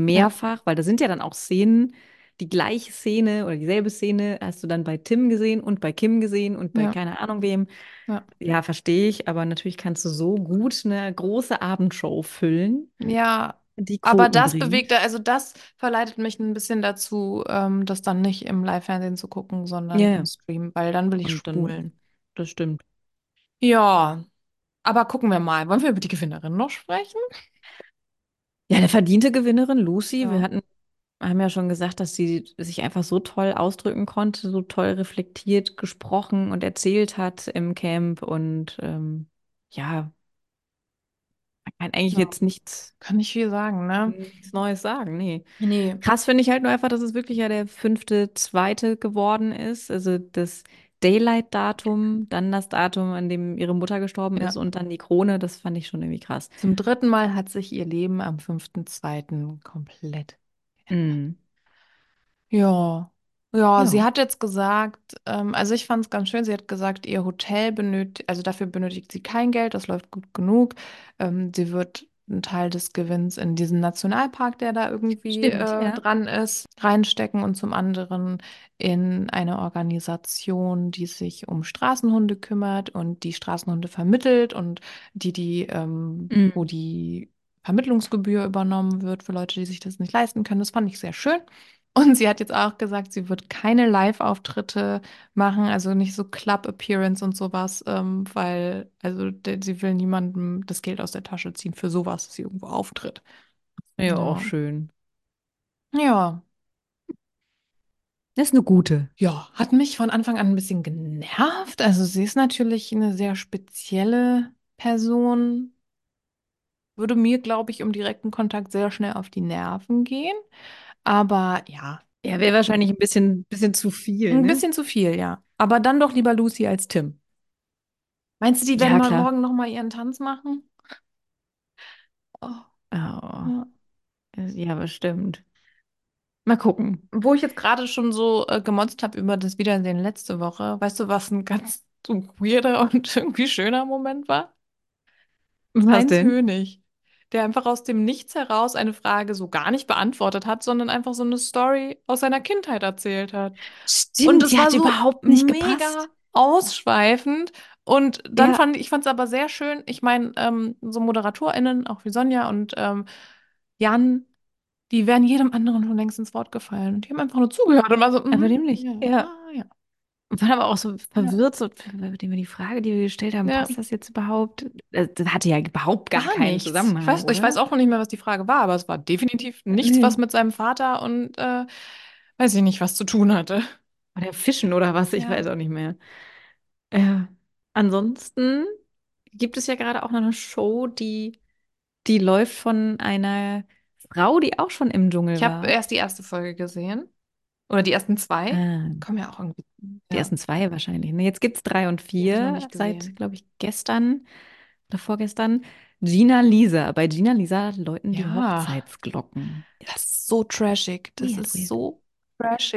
Speaker 1: ja,
Speaker 2: mehrfach, weil da sind ja dann auch Szenen, die gleiche Szene oder dieselbe Szene hast du dann bei Tim gesehen und bei Kim gesehen und bei
Speaker 1: ja,
Speaker 2: keine Ahnung wem.
Speaker 1: ja.
Speaker 2: Ja, verstehe ich, aber natürlich kannst du so gut eine große Abendshow füllen,
Speaker 1: Ja,
Speaker 2: die
Speaker 1: aber das
Speaker 2: bringt.
Speaker 1: bewegt, also das verleitet mich ein bisschen dazu, ähm, das dann nicht im Live-Fernsehen zu gucken, sondern
Speaker 2: Ja,
Speaker 1: im. Stream, weil dann will ich spulen.
Speaker 2: das stimmt.
Speaker 1: Ja, aber gucken wir mal. Wollen wir über die Gewinnerin noch sprechen?
Speaker 2: Ja, eine verdiente Gewinnerin, Lucy. Wir
Speaker 1: Ja.
Speaker 2: hatten haben ja schon gesagt, dass sie sich einfach so toll ausdrücken konnte, so toll reflektiert gesprochen und erzählt hat im Camp. Und ähm, ja, man kann eigentlich
Speaker 1: Ja.
Speaker 2: jetzt nichts,
Speaker 1: Kann nicht viel sagen, ne?
Speaker 2: nichts Neues sagen. Nee.
Speaker 1: Nee.
Speaker 2: Krass finde ich halt nur einfach, dass es wirklich ja der fünfte, zweite geworden ist. Also das Daylight-Datum, dann das Datum, an dem ihre Mutter gestorben
Speaker 1: Ja.
Speaker 2: ist und dann die Krone. Das fand ich schon irgendwie krass.
Speaker 1: Zum dritten Mal hat sich ihr Leben am fünften, zweiten komplett
Speaker 2: Mm.
Speaker 1: Ja. Ja, sie
Speaker 2: Ja,
Speaker 1: hat jetzt gesagt, ähm, also ich fand es ganz schön, sie hat gesagt, ihr Hotel benötigt, also dafür benötigt sie kein Geld, das läuft gut genug. Ähm, sie wird einen Teil des Gewinns in diesen Nationalpark, der da irgendwie
Speaker 2: stimmt,
Speaker 1: äh,
Speaker 2: ja.
Speaker 1: dran ist, reinstecken und zum anderen in eine Organisation, die sich um Straßenhunde kümmert und die Straßenhunde vermittelt und die, die, ähm, wo
Speaker 2: Mm.
Speaker 1: die Vermittlungsgebühr übernommen wird für Leute, die sich das nicht leisten können. Das fand ich sehr schön. Und sie hat jetzt auch gesagt, sie wird keine Live-Auftritte machen, also nicht so Club-Appearance und sowas, ähm, weil, also sie will niemandem das Geld aus der Tasche ziehen für sowas, dass sie irgendwo auftritt.
Speaker 2: Ja, auch
Speaker 1: Ja.
Speaker 2: schön.
Speaker 1: Ja.
Speaker 2: Das ist eine gute.
Speaker 1: Ja, hat mich von Anfang an ein bisschen genervt. Also sie ist natürlich eine sehr spezielle Person, würde mir, glaube ich, im direkten Kontakt sehr schnell auf die Nerven gehen. Aber ja,
Speaker 2: Ja, wäre wahrscheinlich ein bisschen, bisschen zu viel,
Speaker 1: ein
Speaker 2: ne?
Speaker 1: bisschen zu viel, ja. Aber dann doch lieber Lucy als Tim. Meinst du, die werden
Speaker 2: Ja,
Speaker 1: mal morgen noch mal ihren Tanz machen? Oh,
Speaker 2: Oh,
Speaker 1: ja.
Speaker 2: ja, bestimmt. Mal gucken.
Speaker 1: Wo ich jetzt gerade schon so äh, gemotzt habe über das Wiedersehen letzte Woche, weißt du, was ein ganz so weirder und irgendwie schöner Moment war?
Speaker 2: Was
Speaker 1: Heinz
Speaker 2: denn?
Speaker 1: Hönig, der einfach aus dem Nichts heraus eine Frage so gar nicht beantwortet hat, sondern einfach so eine Story aus seiner Kindheit erzählt hat. Und
Speaker 2: Stimmt,
Speaker 1: es
Speaker 2: die
Speaker 1: war
Speaker 2: hat
Speaker 1: so
Speaker 2: überhaupt nicht
Speaker 1: mega
Speaker 2: gepasst.
Speaker 1: ausschweifend. Und dann
Speaker 2: Ja,
Speaker 1: fand ich, fand es aber sehr schön. Ich meine, ähm, so ModeratorInnen, auch wie Sonja und ähm, Jan, die wären jedem anderen schon längst ins Wort gefallen. Und die haben einfach nur zugehört und war so,
Speaker 2: aber
Speaker 1: mhm,
Speaker 2: dem nicht.
Speaker 1: ja,
Speaker 2: Ja. Und waren aber auch so verwirrt, so, mit dem wir die Frage, die wir gestellt haben,
Speaker 1: ja,
Speaker 2: passt das jetzt überhaupt? Das, das hatte ja überhaupt gar
Speaker 1: gar
Speaker 2: keinen
Speaker 1: nichts. Ich
Speaker 2: Zusammenhang,
Speaker 1: weiß, ich weiß auch noch nicht mehr, was die Frage war, aber es war definitiv nichts, was
Speaker 2: Nee.
Speaker 1: mit seinem Vater und äh, weiß ich nicht, was zu tun hatte.
Speaker 2: Oder Fischen oder was, ich
Speaker 1: Ja.
Speaker 2: weiß auch nicht mehr. Ja. Ansonsten gibt es ja gerade auch noch eine Show, die, die läuft von einer Frau, die auch schon im
Speaker 1: Ich
Speaker 2: Dschungel
Speaker 1: habe
Speaker 2: war.
Speaker 1: erst die erste Folge gesehen. Oder die ersten zwei.
Speaker 2: Ah,
Speaker 1: Kommen ja auch irgendwie.
Speaker 2: Die ersten zwei wahrscheinlich. Ne? Jetzt gibt es drei und vier seit, glaube ich, gestern oder vorgestern. Gina Lisa. Bei Gina Lisa läuten die Hochzeitsglocken.
Speaker 1: das ist so trashig. Das ist
Speaker 2: weird.
Speaker 1: so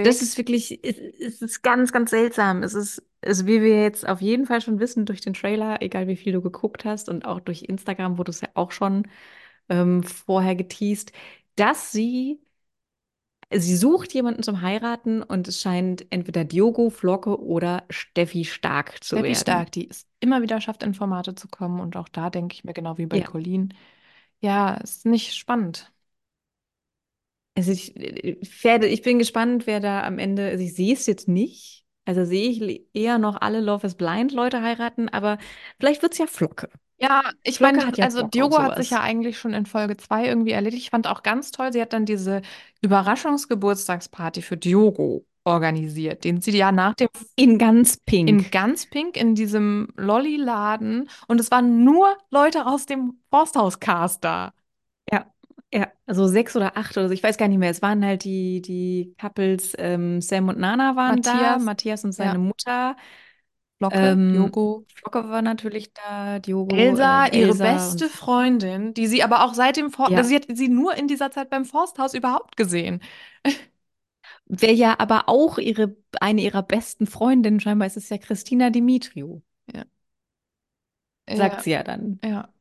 Speaker 2: Das
Speaker 1: trashig.
Speaker 2: ist wirklich, es, es ist ganz, ganz seltsam. Es ist, also wie wir jetzt auf jeden Fall schon wissen durch den Trailer, egal wie viel du geguckt hast und auch durch Instagram, wo du es ja auch schon ähm, vorher geteased, dass sie, sie sucht jemanden zum Heiraten und es scheint entweder Diogo, Flocke oder Steffi Stark zu
Speaker 1: Steffi
Speaker 2: werden.
Speaker 1: Stark, die es immer wieder schafft, in Formate zu kommen. Und auch da denke ich mir genau wie bei
Speaker 2: Ja.
Speaker 1: Colleen. Ja, ist nicht spannend.
Speaker 2: Also ich, werde, ich bin gespannt, wer da am Ende, also ich sehe es jetzt nicht. Also sehe ich eher noch alle Love is Blind Leute heiraten, aber vielleicht wird es ja Flocke.
Speaker 1: Ja, ich
Speaker 2: Flocke
Speaker 1: meine,
Speaker 2: ja
Speaker 1: also Diogo hat sich ja eigentlich schon in Folge 2 irgendwie erledigt. Ich fand auch ganz toll, sie hat dann diese Überraschungsgeburtstagsparty für Diogo organisiert, den sie ja nach dem
Speaker 2: In ganz
Speaker 1: in
Speaker 2: pink.
Speaker 1: ganz pink in diesem Lolli-Laden und es waren nur Leute aus dem Forsthaus-Cast da.
Speaker 2: Ja, ja, also sechs oder acht oder so, ich weiß gar nicht mehr. Es waren halt die, die Couples, ähm, Sam und Nana waren da,
Speaker 1: Matthias,
Speaker 2: Matthias und seine
Speaker 1: ja,
Speaker 2: Mutter,
Speaker 1: Flocke,
Speaker 2: Ähm,
Speaker 1: Diogo.
Speaker 2: Flocke war natürlich da, Diogo,
Speaker 1: Elsa,
Speaker 2: äh,
Speaker 1: ihre
Speaker 2: Elsa
Speaker 1: beste
Speaker 2: und
Speaker 1: Freundin, die sie aber auch seit dem For
Speaker 2: ja.
Speaker 1: sie hat sie nur in dieser Zeit beim Forsthaus überhaupt gesehen.
Speaker 2: Wer ja aber auch ihre, eine ihrer besten Freundinnen scheinbar ist, ist ja Christina Dimitriou,
Speaker 1: Ja,
Speaker 2: sagt
Speaker 1: ja,
Speaker 2: sie ja dann.
Speaker 1: ja.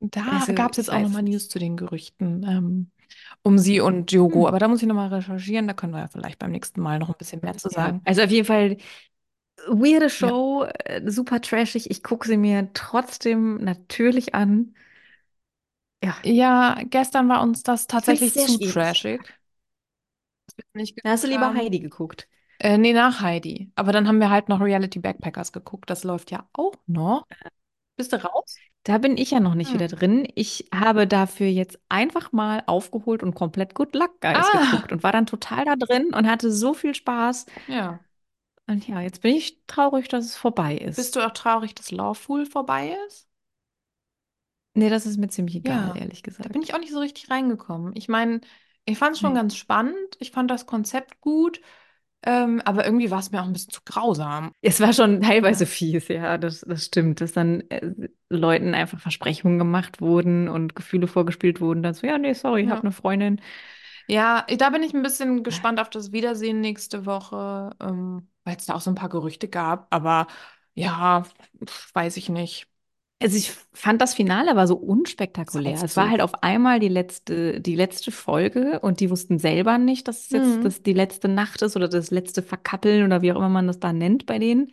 Speaker 1: Da
Speaker 2: Also,
Speaker 1: gab es
Speaker 2: ich
Speaker 1: jetzt auch
Speaker 2: weiß
Speaker 1: nochmal. News zu den Gerüchten ähm, um sie und Diogo.
Speaker 2: Hm.
Speaker 1: Aber da muss ich nochmal recherchieren. Da können wir ja vielleicht beim nächsten Mal noch ein bisschen mehr zu
Speaker 2: Ja,
Speaker 1: sagen.
Speaker 2: also auf jeden Fall weirde
Speaker 1: Ja.
Speaker 2: Show, äh, super trashig. Ich gucke sie mir trotzdem natürlich an. Ja,
Speaker 1: Ja, gestern war uns das
Speaker 2: ich finde es
Speaker 1: tatsächlich
Speaker 2: sehr
Speaker 1: zu
Speaker 2: schwierig.
Speaker 1: trashig, dass wir es nicht
Speaker 2: Da hast du
Speaker 1: geguckt
Speaker 2: lieber
Speaker 1: haben.
Speaker 2: Heidi geguckt.
Speaker 1: Äh, nee, nach Heidi. Aber dann haben wir halt noch Reality Backpackers geguckt. Das läuft ja auch noch. Bist du raus?
Speaker 2: Da bin ich ja noch nicht
Speaker 1: Hm.
Speaker 2: wieder drin. Ich habe dafür jetzt einfach mal aufgeholt und komplett Good Luck Guys
Speaker 1: Ah,
Speaker 2: geguckt und war dann total da drin und hatte so viel Spaß.
Speaker 1: ja.
Speaker 2: Und ja, jetzt bin ich traurig, dass es vorbei
Speaker 1: Bist
Speaker 2: ist.
Speaker 1: du auch traurig, dass Lawful vorbei ist?
Speaker 2: Nee, das ist mir ziemlich egal,
Speaker 1: Ja,
Speaker 2: ehrlich
Speaker 1: da bin
Speaker 2: gesagt.
Speaker 1: ich auch nicht so richtig reingekommen. Ich meine, ich fand es schon
Speaker 2: Nee.
Speaker 1: ganz spannend. Ich fand das Konzept gut. Ähm, aber irgendwie war es mir auch ein bisschen zu grausam.
Speaker 2: Es war schon teilweise fies, ja, das, das stimmt, dass dann äh, Leuten einfach Versprechungen gemacht wurden und Gefühle vorgespielt wurden. Dann so, ja, nee, sorry, ich habe
Speaker 1: Ja.
Speaker 2: eine Freundin.
Speaker 1: Ja, da bin ich ein bisschen gespannt auf das Wiedersehen nächste Woche, ähm, weil es da auch so ein paar Gerüchte gab. Aber ja, weiß ich nicht.
Speaker 2: Also ich fand das Finale aber so unspektakulär. Es war halt auf einmal die letzte, die letzte Folge und die wussten selber nicht, dass es jetzt
Speaker 1: Hm.
Speaker 2: das, die letzte Nacht ist oder das letzte Verkappeln oder wie auch immer man das da nennt bei denen.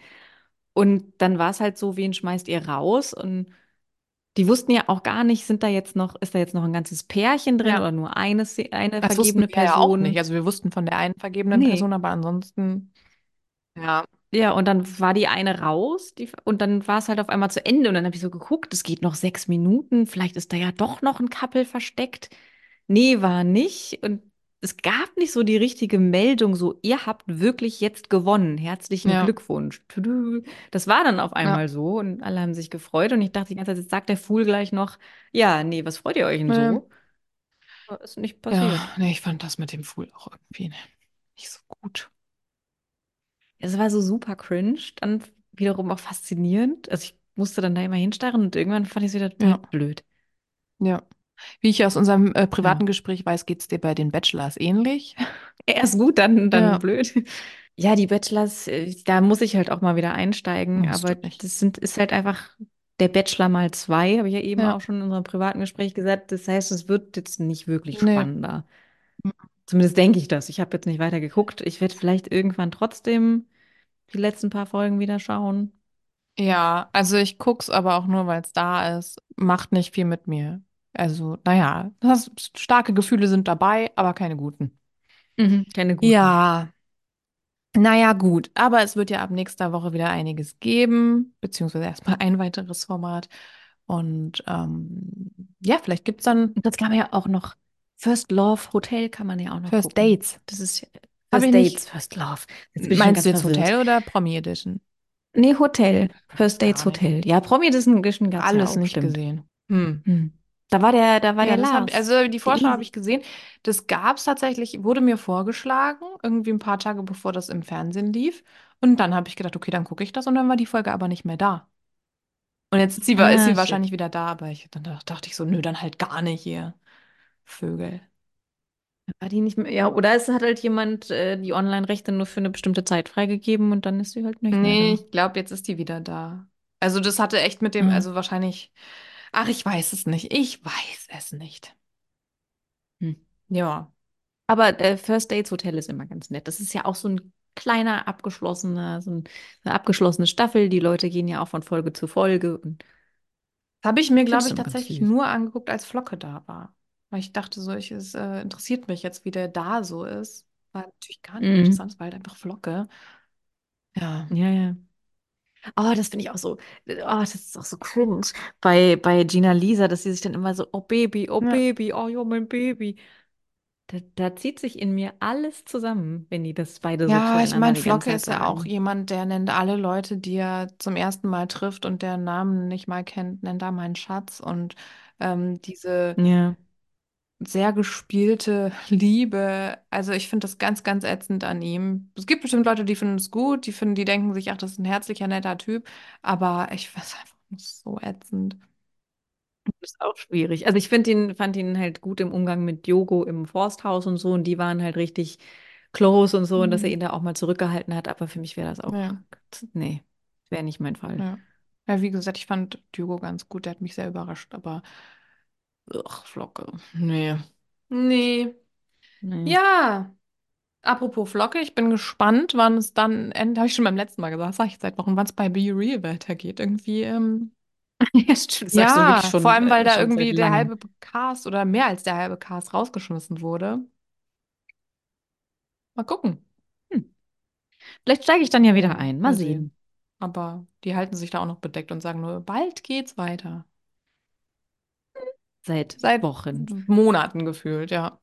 Speaker 2: Und dann war es halt so, wen schmeißt ihr raus? Und die wussten ja auch gar nicht, sind da jetzt noch, ist da jetzt noch ein ganzes Pärchen drin
Speaker 1: Ja,
Speaker 2: oder nur eine, eine
Speaker 1: das wussten
Speaker 2: vergebene
Speaker 1: wir ja auch nicht.
Speaker 2: Person?
Speaker 1: Also wir wussten von der einen vergebenen
Speaker 2: Nee.
Speaker 1: Person, aber ansonsten, ja,
Speaker 2: Ja, und dann war die eine raus die, und dann war es halt auf einmal zu Ende. Und dann habe ich so geguckt, es geht noch sechs Minuten, vielleicht ist da ja doch noch ein Couple versteckt. Nee, war nicht. Und es gab nicht so die richtige Meldung, so, ihr habt wirklich jetzt gewonnen. Herzlichen
Speaker 1: ja,
Speaker 2: Glückwunsch. Das war dann auf
Speaker 1: ja,
Speaker 2: einmal so und alle haben sich gefreut. Und ich dachte die ganze Zeit, jetzt sagt der Fool gleich noch, ja, nee, was freut ihr euch denn so? Aber Ist nicht passiert.
Speaker 1: Ja, nee, ich fand das mit dem Fool auch irgendwie nicht so gut.
Speaker 2: Es war so super cringe, dann wiederum auch faszinierend. Also ich musste dann da immer hinstarren und irgendwann fand ich es wieder
Speaker 1: Ja,
Speaker 2: blöd.
Speaker 1: ja. Wie ich aus unserem äh, privaten
Speaker 2: Ja.
Speaker 1: Gespräch weiß, geht es dir bei den Bachelors ähnlich.
Speaker 2: Erst gut, dann, dann
Speaker 1: Ja,
Speaker 2: blöd. Ja, die Bachelors, äh, da muss ich halt auch mal wieder einsteigen,
Speaker 1: du
Speaker 2: aber das sind, ist halt einfach der Bachelor mal zwei, habe ich ja eben
Speaker 1: Ja,
Speaker 2: auch schon in unserem privaten Gespräch gesagt. Das heißt, es wird jetzt nicht wirklich
Speaker 1: nee.
Speaker 2: Zumindest denke ich das. Ich habe jetzt nicht weiter geguckt. Ich werde vielleicht irgendwann trotzdem die letzten paar Folgen wieder schauen.
Speaker 1: Ja, also ich guck's aber auch nur, weil es da ist. Macht nicht viel mit mir. Also, naja, das, starke Gefühle sind dabei, aber keine guten.
Speaker 2: Mhm, keine guten.
Speaker 1: Ja, naja, gut. Aber es wird ja ab nächster Woche wieder einiges geben, beziehungsweise erstmal ein weiteres Format. Und ähm, ja, vielleicht gibt's dann
Speaker 2: Und das kann man ja auch noch. First Love Hotel kann man ja auch noch
Speaker 1: First
Speaker 2: gucken.
Speaker 1: Dates.
Speaker 2: Das ist First. Dates, First Love. Jetzt
Speaker 1: Meinst du jetzt
Speaker 2: verwirrt.
Speaker 1: Hotel oder Promi Edition?
Speaker 2: Nee, Hotel. First Dates. Hotel. Ja, Promi Edition gab es ja
Speaker 1: Alles
Speaker 2: auch,
Speaker 1: nicht
Speaker 2: stimmt.
Speaker 1: gesehen. Hm.
Speaker 2: Hm. Da war der, da war
Speaker 1: Ja,
Speaker 2: der
Speaker 1: das hab,
Speaker 2: Lars.
Speaker 1: also die Vorschau habe ich gesehen. Das gab es tatsächlich, wurde mir vorgeschlagen, irgendwie ein paar Tage bevor das im Fernsehen lief. Und dann habe ich gedacht, okay, dann gucke ich das und dann war die Folge aber nicht mehr da. Und jetzt ist sie, ist sie
Speaker 2: Ah,
Speaker 1: wahrscheinlich wieder da, aber ich, dann dach- dachte ich so, nö, dann halt gar nicht hier. Vögel.
Speaker 2: War die nicht mehr? Ja, oder es hat halt jemand äh, die Online-Rechte nur für eine bestimmte Zeit freigegeben und dann ist sie halt nicht mehr
Speaker 1: Nee,
Speaker 2: da.
Speaker 1: ich glaube, jetzt ist die wieder da. Also das hatte echt mit dem,
Speaker 2: Hm.
Speaker 1: also wahrscheinlich, ach, ich weiß es nicht. Ich weiß es nicht.
Speaker 2: Hm.
Speaker 1: Ja.
Speaker 2: Aber äh, First Dates Hotel ist immer ganz nett. Das ist ja auch so ein kleiner, abgeschlossener, so ein, eine abgeschlossene Staffel. Die Leute gehen ja auch von Folge zu Folge und
Speaker 1: Das habe ich mir, glaube
Speaker 2: findest
Speaker 1: ich,
Speaker 2: du immer ganz
Speaker 1: tatsächlich nur angeguckt, als Flocke da war. Weil ich dachte so, ich, es äh, interessiert mich jetzt, wie der da so ist. War natürlich gar nicht
Speaker 2: Mhm.
Speaker 1: interessant, es war halt einfach Flocke. Ja.
Speaker 2: Ja, ja. Oh, das finde ich auch so, oh, das ist auch so cringe bei, bei Gina Lisa, dass sie sich dann immer so, oh Baby, oh
Speaker 1: Ja.
Speaker 2: Baby, oh ja, mein Baby. Da, da zieht sich in mir alles zusammen, wenn die das beide so
Speaker 1: Ja, ich
Speaker 2: zueinander
Speaker 1: meine,
Speaker 2: die ganze
Speaker 1: Flocke
Speaker 2: Zeit
Speaker 1: ist ja auch
Speaker 2: sagen.
Speaker 1: jemand, der nennt alle Leute, die er zum ersten Mal trifft und deren Namen nicht mal kennt, nennt er meinen Schatz. Und ähm, diese,
Speaker 2: Ja.
Speaker 1: Sehr gespielte Liebe. Also ich finde das ganz, ganz ätzend an ihm. Es gibt bestimmt Leute, die finden es gut, die finden, die denken sich, ach, das ist ein herzlicher, netter Typ. Aber ich finde es einfach nur so ätzend.
Speaker 2: Das ist auch schwierig. Also ich ihn, fand ihn halt gut im Umgang mit Yogo im Forsthaus und so und die waren halt richtig close und so und dass er
Speaker 1: Mhm.
Speaker 2: ihn da auch mal zurückgehalten hat, aber für mich wäre das auch,
Speaker 1: Ja,
Speaker 2: nee, wäre nicht mein Fall.
Speaker 1: ja. Ja, wie gesagt, ich fand Diogo ganz gut, der hat mich sehr überrascht, aber ach, Flocke. Nee. Nee.
Speaker 2: Nee.
Speaker 1: Ja. Apropos Flocke, ich bin gespannt, wann es dann endet. Habe ich schon beim letzten Mal gesagt, sage ich seit Wochen, wann es bei Be Real weitergeht. Irgendwie, ähm,
Speaker 2: Ja, stimmt, das sagst du wirklich
Speaker 1: ja, vor
Speaker 2: schon,
Speaker 1: allem, weil
Speaker 2: äh,
Speaker 1: da
Speaker 2: schon seit
Speaker 1: irgendwie der
Speaker 2: langem.
Speaker 1: halbe Cast oder mehr als der halbe Cast rausgeschmissen wurde. Mal gucken.
Speaker 2: Hm. Vielleicht steige ich dann ja wieder ein. Mal
Speaker 1: mal
Speaker 2: sehen.
Speaker 1: sehen. Aber die halten sich da auch noch bedeckt und sagen nur, bald geht's weiter.
Speaker 2: Seit
Speaker 1: Seit
Speaker 2: Wochen.
Speaker 1: Monaten gefühlt, ja.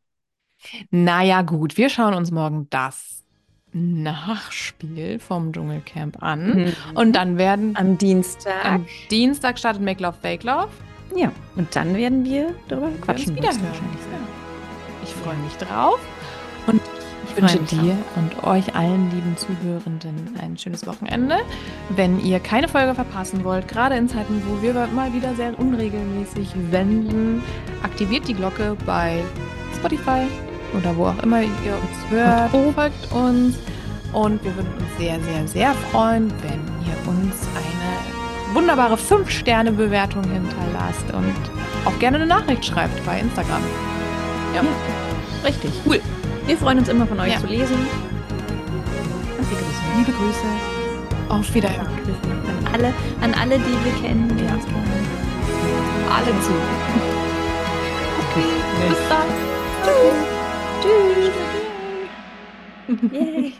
Speaker 1: Naja, gut, wir schauen uns morgen das Nachspiel vom Dschungelcamp an.
Speaker 2: Mhm.
Speaker 1: Und dann werden
Speaker 2: Am Dienstag.
Speaker 1: am Dienstag startet Make Love Fake Love.
Speaker 2: ja, und dann werden wir darüber quatschen.
Speaker 1: wieder hören. Ich freue mich drauf. Und ich wünsche dir und euch allen lieben Zuhörenden ein schönes Wochenende. Wenn ihr keine Folge verpassen wollt, gerade in Zeiten, wo wir mal wieder sehr unregelmäßig senden, aktiviert die Glocke bei Spotify oder wo auch immer ihr uns hört. Folgt uns. Und wir würden uns sehr, sehr, sehr freuen, wenn ihr uns eine wunderbare 5-Sterne-Bewertung hinterlasst und auch gerne eine Nachricht schreibt bei Instagram. Ja.
Speaker 2: Richtig.
Speaker 1: Cool.
Speaker 2: Wir freuen uns immer von euch
Speaker 1: Ja.
Speaker 2: zu lesen. Und wir grüßen.
Speaker 1: Liebe Grüße. Auf Wiederhören.
Speaker 2: An alle, an alle, die wir kennen. die
Speaker 1: Ja. Alle zu.
Speaker 2: Okay.
Speaker 1: Bis dann.
Speaker 2: Tschüss. Yay.